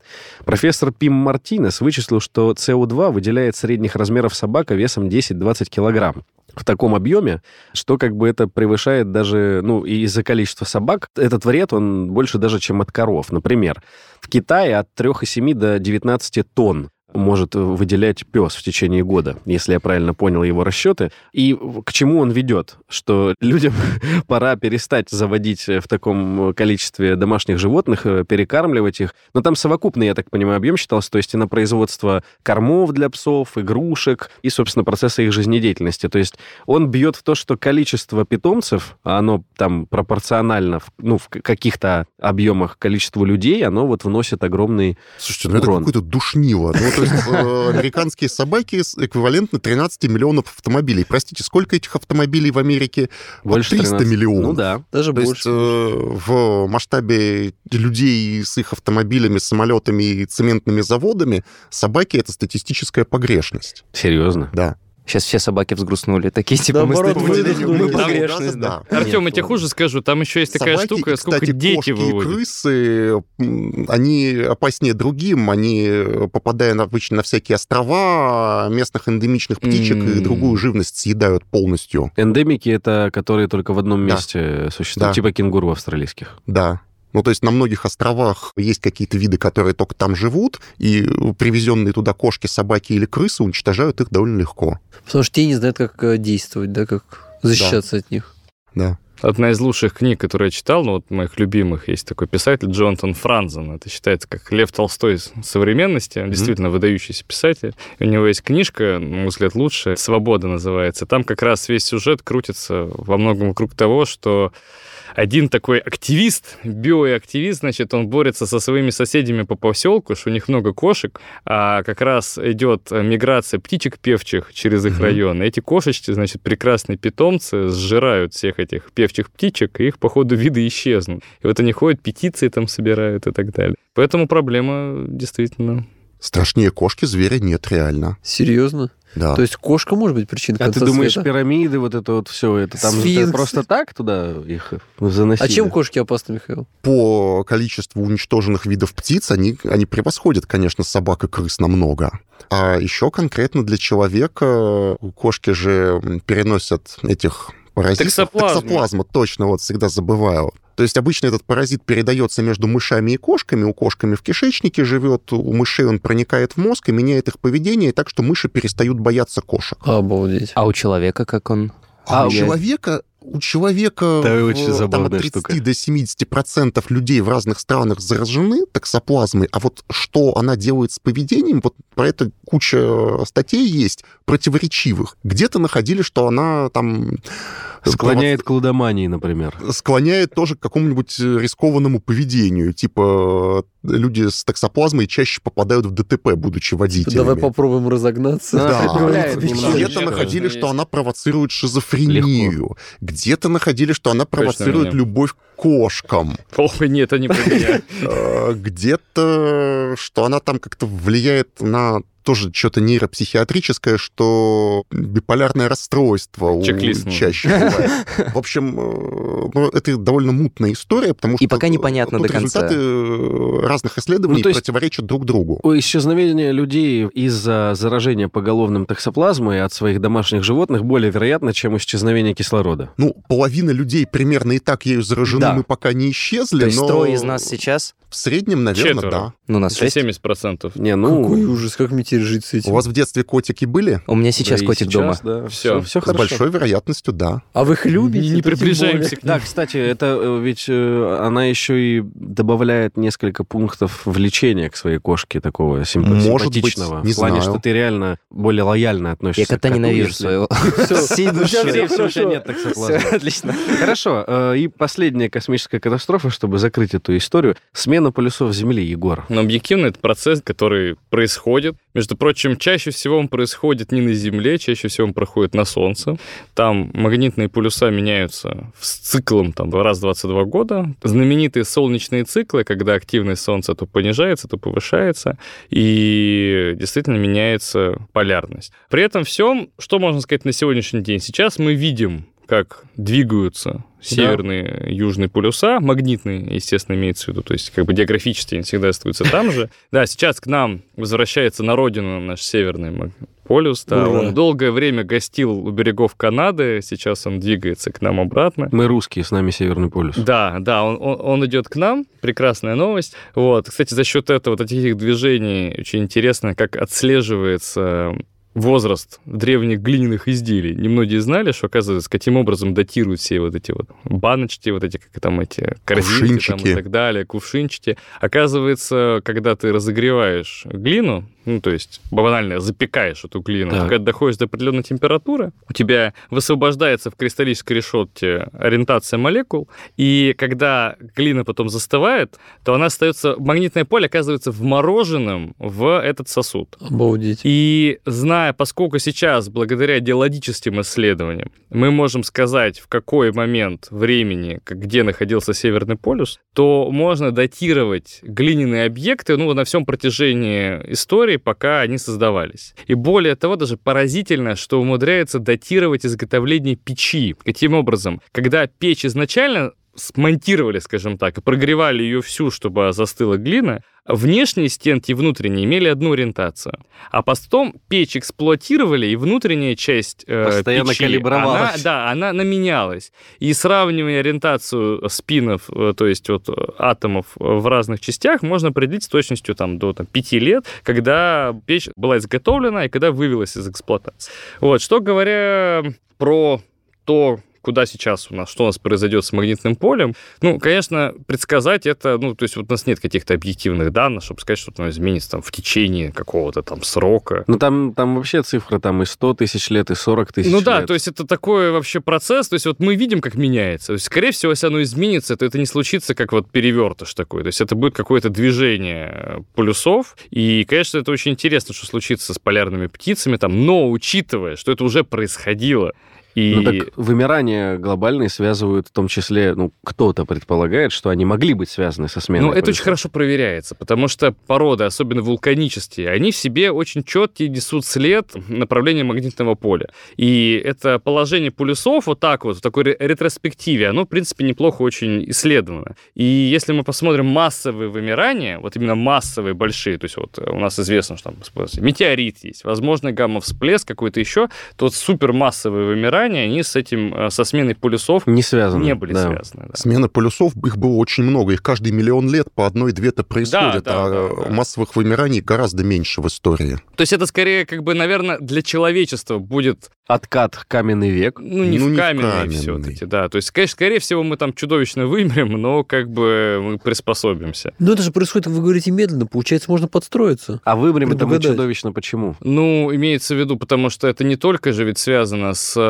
Профессор Пим Мартинес вычислил, что СО2 выделяет средних размеров собака весом 10-20 килограмм в таком объеме, что как бы это превышает даже, ну, и из-за количества собак, этот вред, он больше даже, чем от коров. Например, в Китае от 3,7 до 19 тонн может выделять пес в течение года, если я правильно понял его расчеты. И к чему он ведет? Что людям пора перестать заводить в таком количестве домашних животных, э, перекармливать их. Но там совокупный, я так понимаю, объем считался, то есть и на производство кормов для псов, игрушек и, собственно, процесса их жизнедеятельности. То есть он бьет в то, что количество питомцев, а оно там пропорционально, в- ну, в каких-то объемах количеству людей, оно вот вносит огромный Слушайте, ну это урон. какое-то душнило. Ну, то есть э, американские собаки эквивалентны 13 миллионов автомобилей. Простите, сколько этих автомобилей в Америке? Больше 300 13. миллионов. Ну да. Даже То есть больше. э, в масштабе людей с их автомобилями, самолетами и цементными заводами собаки — это статистическая погрешность. Серьезно. Да. Сейчас все собаки взгрустнули. Такие типа Наоборот, мы. Мы Там погрешность, да. Артем, я тебе хуже скажу, там еще есть такая Собаки, штука, и, сколько кстати, дети кошки и выводят. крысы, м, они опаснее другим, они, попадая на, обычно на всякие острова, местных эндемичных птичек и другую живность съедают полностью. Эндемики — это которые только в одном Да. месте существуют, Да. типа кенгуру австралийских. Да. Ну, то есть на многих островах есть какие-то виды, которые только там живут, и привезенные туда кошки, собаки или крысы уничтожают их довольно легко. Потому что те не знают, как э, действовать, да, как защищаться от них. Да. Одна из лучших книг, которую я читал, ну вот моих любимых, есть такой писатель Джонатан Франзен. Это считается как Лев Толстой с- современности. Он действительно выдающийся писатель. И у него есть книжка, на мой взгляд, лучшая, «Свобода» называется. Там как раз весь сюжет крутится во многом вокруг того, что один такой активист, биоактивист, значит, он борется со своими соседями по поселку, что у них много кошек, а как раз идет миграция птичек певчих через их район. И эти кошечки, значит, прекрасные питомцы сжирают всех этих певчих птичек, и их, по ходу, виды исчезнут. И вот они ходят, петиции там собирают и так далее. Поэтому проблема действительно... Страшнее кошки зверя нет реально. Серьезно? Да. То есть кошка может быть причиной А конца ты думаешь, света? пирамиды, вот это вот все, это там Сфинкс. просто так туда их заносили? А чем кошки опасны, Михаил? По количеству уничтоженных видов птиц они, они превосходят, конечно, собак и крыс намного. А еще конкретно для человека кошки же переносят этих паразитов. Токсоплазму. Токсоплазма, точно, вот всегда забываю. То есть обычно этот паразит передается между мышами и кошками, у кошками в кишечнике живет, у мышей он проникает в мозг и меняет их поведение так, что мыши перестают бояться кошек. Обалдеть. А у человека как он? А у человека у человека Да, очень там, от 30 штука. до 70 процентов людей в разных странах заражены токсоплазмой, а вот что она делает с поведением, вот про это куча статей есть, противоречивых. Где-то находили, что она там... Склоняет к лудомании, например. склоняет тоже к какому-нибудь э, рискованному поведению. Типа э, люди с токсоплазмой чаще попадают в ДТП, будучи водителями. Давай попробуем разогнаться. Да. Где-то находили, что она провоцирует шизофрению. Где-то находили, что она провоцирует любовь к кошкам. Ой, нет, это не про меня. Э, Где-то, что она там как-то влияет на тоже что-то нейропсихиатрическое, что биполярное расстройство у- Чек-лист чаще бывает. В общем, э, ну, это довольно мутная история, потому И что пока непонятно до конца. результаты э, разных исследований Ну, то есть- противоречат друг другу. У исчезновения людей из-за заражения поголовным токсоплазмой от своих домашних животных более вероятно, чем исчезновение кислорода. Ну, половина людей примерно и так ею заражены, Да. мы пока не исчезли, То есть но трое из нас сейчас, в среднем, наверное, Четверо. да. ну, нас шесть. 70%. Не, ну... Какой ужас, как мне теперь жить с этим? У вас в детстве котики были? У меня сейчас да котик сейчас, дома. Да, Всё. все, все С хорошо. большой вероятностью, да. А вы их любите? Не приближаемся к ним. Да, кстати, это э, ведь э, она еще и добавляет несколько пунктов влечения к своей кошке такого симпа- Может быть, симпатичного. не в плане, знаю. что ты реально более лояльно относишься Я кота к коту, ненавижу если- своего. Всей у тебя нет. Всё, отлично. Хорошо. э, И последняя космическая катастрофа, чтобы закрыть эту историю. Смена полюсов Земли, Егор. Но объективно это процесс, который происходит. Между прочим, чаще всего он происходит не на Земле, чаще всего он проходит на Солнце. Там магнитные полюса меняются с циклом там, раз в 22 года. Знаменитые солнечные циклы, когда активность Солнца то понижается, то повышается, и действительно меняется полярность. При этом всем, что можно сказать на сегодняшний день? Сейчас мы видим как двигаются северные и южные полюса, магнитные, естественно, имеется в виду, то есть как бы географически они всегда остаются там же. Да, сейчас к нам возвращается на родину наш северный полюс, да, Ура. он долгое время гостил у берегов Канады, сейчас он двигается к нам обратно. Мы русские, с нами Северный полюс. Да, да, он, он, он идет к нам, прекрасная новость. Вот, кстати, за счет этого вот этих движений очень интересно, как отслеживается возраст древних глиняных изделий. Немногие знали, что, оказывается, каким образом датируют все вот эти вот баночки, вот эти, как там эти корзинки там, и так далее, кувшинчики. Оказывается, когда ты разогреваешь глину, ну, то есть банально запекаешь эту глину, Так. когда доходишь до определенной температуры, у тебя высвобождается в кристаллической решетке ориентация молекул, и когда глина потом застывает, то она остается, магнитное поле оказывается вмороженным в этот сосуд. Обалдеть. И зная зная, поскольку сейчас, благодаря геологическим исследованиям, мы можем сказать, в какой момент времени, где находился Северный полюс, то можно датировать глиняные объекты ну, на всем протяжении истории, пока они создавались. И более того, даже поразительно, что умудряется датировать изготовление печи. Каким образом? Когда печь изначально смонтировали, скажем так, и прогревали ее всю, чтобы застыла глина, внешние стенки и внутренние имели одну ориентацию. А потом печь эксплуатировали, и внутренняя часть э, Постоянно печи, калибровалась. Она, да, она наменялась. И сравнивая ориентацию спинов, э, то есть вот атомов в разных частях, можно определить с точностью там, до там, 5 лет, когда печь была изготовлена и когда вывелась из эксплуатации. Вот, что говоря про то, куда сейчас у нас, что у нас произойдет с магнитным полем. Ну, конечно, предсказать это, ну, то есть вот у нас нет каких-то объективных данных, чтобы сказать, что оно изменится там в течение какого-то там срока. Ну, там, там вообще цифра там и 100 тысяч лет, и 40 тысяч Ну лет. да, то есть это такой вообще процесс, то есть вот мы видим, как меняется. То есть, скорее всего, если оно изменится, то это не случится как вот перевертыш такой. То есть это будет какое-то движение полюсов. И, конечно, это очень интересно, что случится с полярными птицами там, но учитывая, что это уже происходило, и... Ну так вымирание глобальные связывают в том числе, ну, кто-то предполагает, что они могли быть связаны со сменой Ну, это очень хорошо проверяется, потому что породы, особенно вулканические, они в себе очень четкие несут след направления магнитного поля. И это положение полюсов вот так вот, в такой ре- ретроспективе, оно, в принципе, неплохо очень исследовано. И если мы посмотрим массовые вымирания, вот именно массовые, большие, то есть вот у нас известно, что там метеорит есть, возможно, гамма-всплеск какой-то еще, то вот супермассовые вымирания, они с этим, э, со сменой полюсов Не связаны. не были да. связаны. да. Смена полюсов, их было очень много. Их каждый миллион лет по одной-две-то происходит, да, а да, да. массовых вымираний гораздо меньше в истории. То есть это скорее, как бы, наверное, для человечества будет Откат каменный век. Ну, не Ну, в не в каменные каменный. все-таки, да. То есть, конечно, скорее всего, мы там чудовищно вымрем, но как бы мы приспособимся. Но это же происходит, вы говорите, медленно. Получается, можно подстроиться. А вымрем это мы чудовищно почему? Ну, имеется в виду, потому что это не только же ведь связано с э,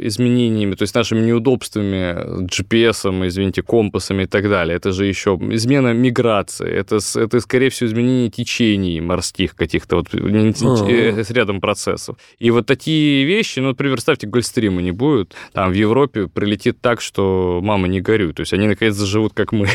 изменениями, то есть нашими неудобствами, GPS, извините, компасами и так далее. Это же еще измена миграции, это, это скорее всего, изменение течений морских каких-то, вот А. э, с рядом процессов. И вот такие вещи, ну, например, представьте, Гольфстрима не будет, там в Европе прилетит так, что мама не горюй. То есть они, наконец, заживут, как мы.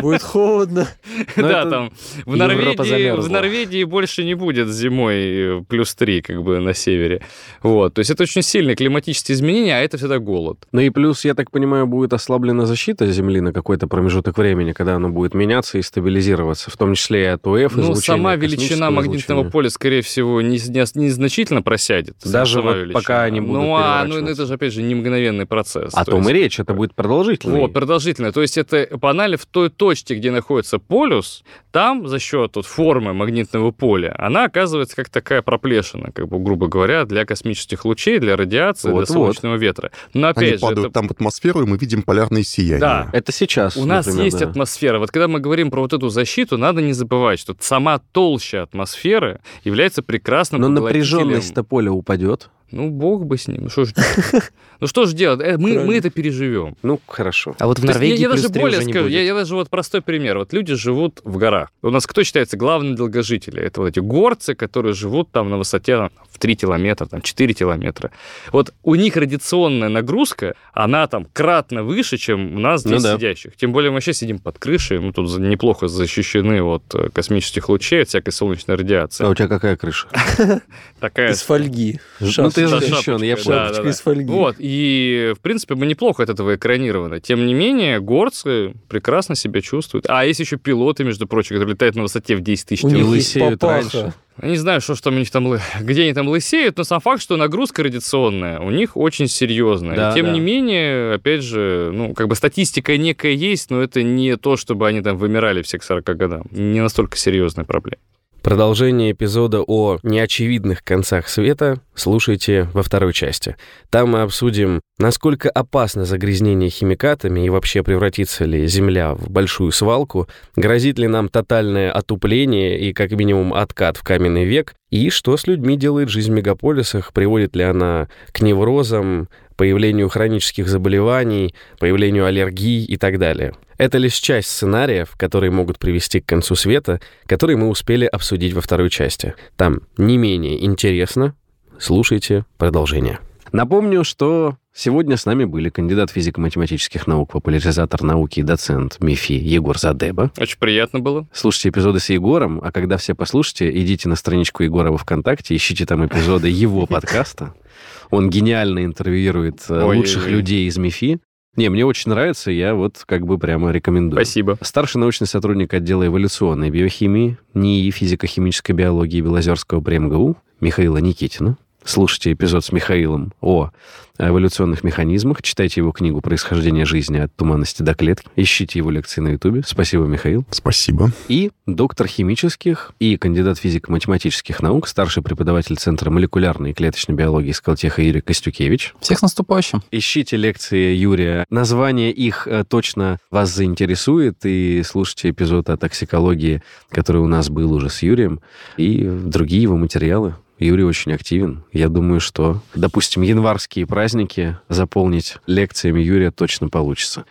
Будет холодно. Но Да, там в Норвегии, в Норвегии больше не будет зимой э, плюс 3, как бы, на севере. Вот, то есть это очень сильные климатические изменения, а это всегда голод. Ну и плюс, я так понимаю, будет ослаблена защита Земли на какой-то промежуток времени, когда оно будет меняться и стабилизироваться, в том числе и от УФ, Ну, сама величина магнитного излучения. поля, скорее всего, не, не- незначительно просядет. Даже вот величина. пока они будут Ну, а, ну, это же, опять же, не мгновенный процесс. О То том есть- и речь, это будет продолжительно. Вот, продолжительно. То есть это банально в той точке, где находится полюс, там за счет вот, формы магнитного поля, она оказывается как такая проплешина, как бы, грубо говоря, для космических лучей, для радиации, Вот-вот. для солнечного ветра. Но Они опять же, падают это- там в атмосферу, и мы видим полярные сияния. Да. Это сейчас, у нас например, есть да. атмосфера. Вот когда мы говорим про вот эту защиту, надо не забывать, что сама толща атмосферы является прекрасным Но напряженность-то поля упадет. Ну, бог бы с ним. Ну, что ж ну, что ж делать? Э, Мы, мы это переживем. Ну, хорошо. А вот в Норвегии я, я даже 3 более уже не скажу, будет. я, я даже вот простой пример. Вот люди живут в горах. У нас кто считается главным долгожителем? Это вот эти горцы, которые живут там на высоте там, в 3 километра, там 4 километра. Вот у них радиационная нагрузка, она там кратно выше, чем у нас Ну здесь да. сидящих. Тем более мы вообще сидим под крышей, мы тут неплохо защищены от э, космических лучей, от всякой солнечной радиации. А у тебя какая крыша? Такая Из фольги. Ну, ты защищен, я понял. из фольги. Вот, и, в принципе, мы неплохо от этого экранированы. Тем не менее, горцы прекрасно себя чувствуют. А есть еще пилоты, между прочим, которые летают на высоте в 10 тысяч У них километров. есть лысеют раньше. Я не знаю, что там у них там, лы- где они там лысеют, но сам факт, что нагрузка радиационная у них очень серьезная. Да, И тем да. не менее, опять же, ну, как бы статистика некая есть, но это не то, чтобы они там вымирали все к 40 годам. Не настолько серьезная проблема. Продолжение эпизода о неочевидных концах света слушайте во второй части. Там мы обсудим, насколько опасно загрязнение химикатами и вообще превратится ли Земля в большую свалку, грозит ли нам тотальное отупление и как минимум откат в каменный век, и что с людьми делает жизнь в мегаполисах, приводит ли она к неврозам, появлению хронических заболеваний, появлению аллергий и так далее. Это лишь часть сценариев, которые могут привести к концу света, которые мы успели обсудить во второй части. Там не менее интересно. Слушайте продолжение. Напомню, что сегодня с нами были кандидат физико-математических наук, популяризатор науки и доцент МИФИ Егор Задеба. Очень приятно было. Слушайте эпизоды с Егором, а когда все послушаете, идите на страничку Егора во ВКонтакте, ищите там эпизоды его подкаста. Он гениально интервьюирует э, Ой, лучших ой. людей из МИФИ. Не, мне очень нравится, я вот как бы прямо рекомендую. Спасибо. Старший научный сотрудник отдела эволюционной биохимии, НИИ физико-химической биологии Белозерского при МГУ Михаила Никитина. Слушайте эпизод с Михаилом о эволюционных механизмах, читайте его книгу «Происхождение жизни от туманности до клетки», ищите его лекции на Ютубе. Спасибо, Михаил. Спасибо. И доктор химических и кандидат физико-математических наук, старший преподаватель Центра молекулярной и клеточной биологии Скалтеха Юрий Костюкевич. Всех с наступающим. Ищите лекции Юрия. Название их э, точно вас заинтересует. И слушайте эпизод о токсикологии, который у нас был уже с Юрием. И другие его материалы. Юрий очень активен. Я думаю, что, допустим, январские праздники заполнить лекциями Юрия точно получится.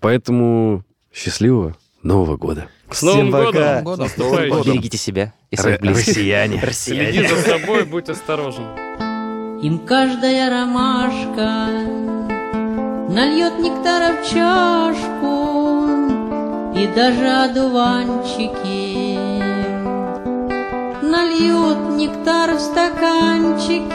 Поэтому счастливого Нового года. С Новым Всем пока. годом! Новым годом. С. Берегите себя и своих близких. Россияне. Следи за собой, будь осторожен. Им каждая ромашка Нальет нектара в чашку И даже одуванчики Нальют нектар в стаканчики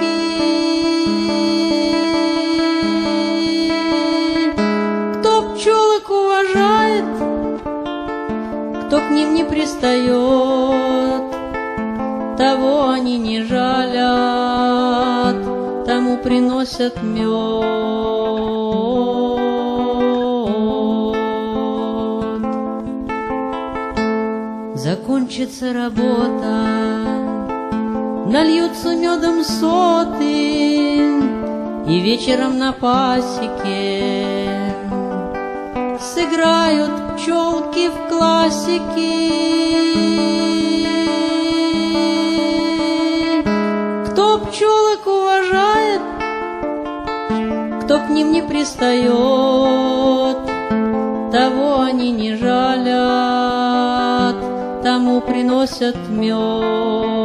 Кто пчелок уважает Кто к ним не пристает того они не жалят, тому приносят мед. Закончится работа, нальются медом соты, и вечером на пасеке сыграют пчелки в классики. Кто пчелок уважает, кто к ним не пристает, того они не жалят, тому приносят мед.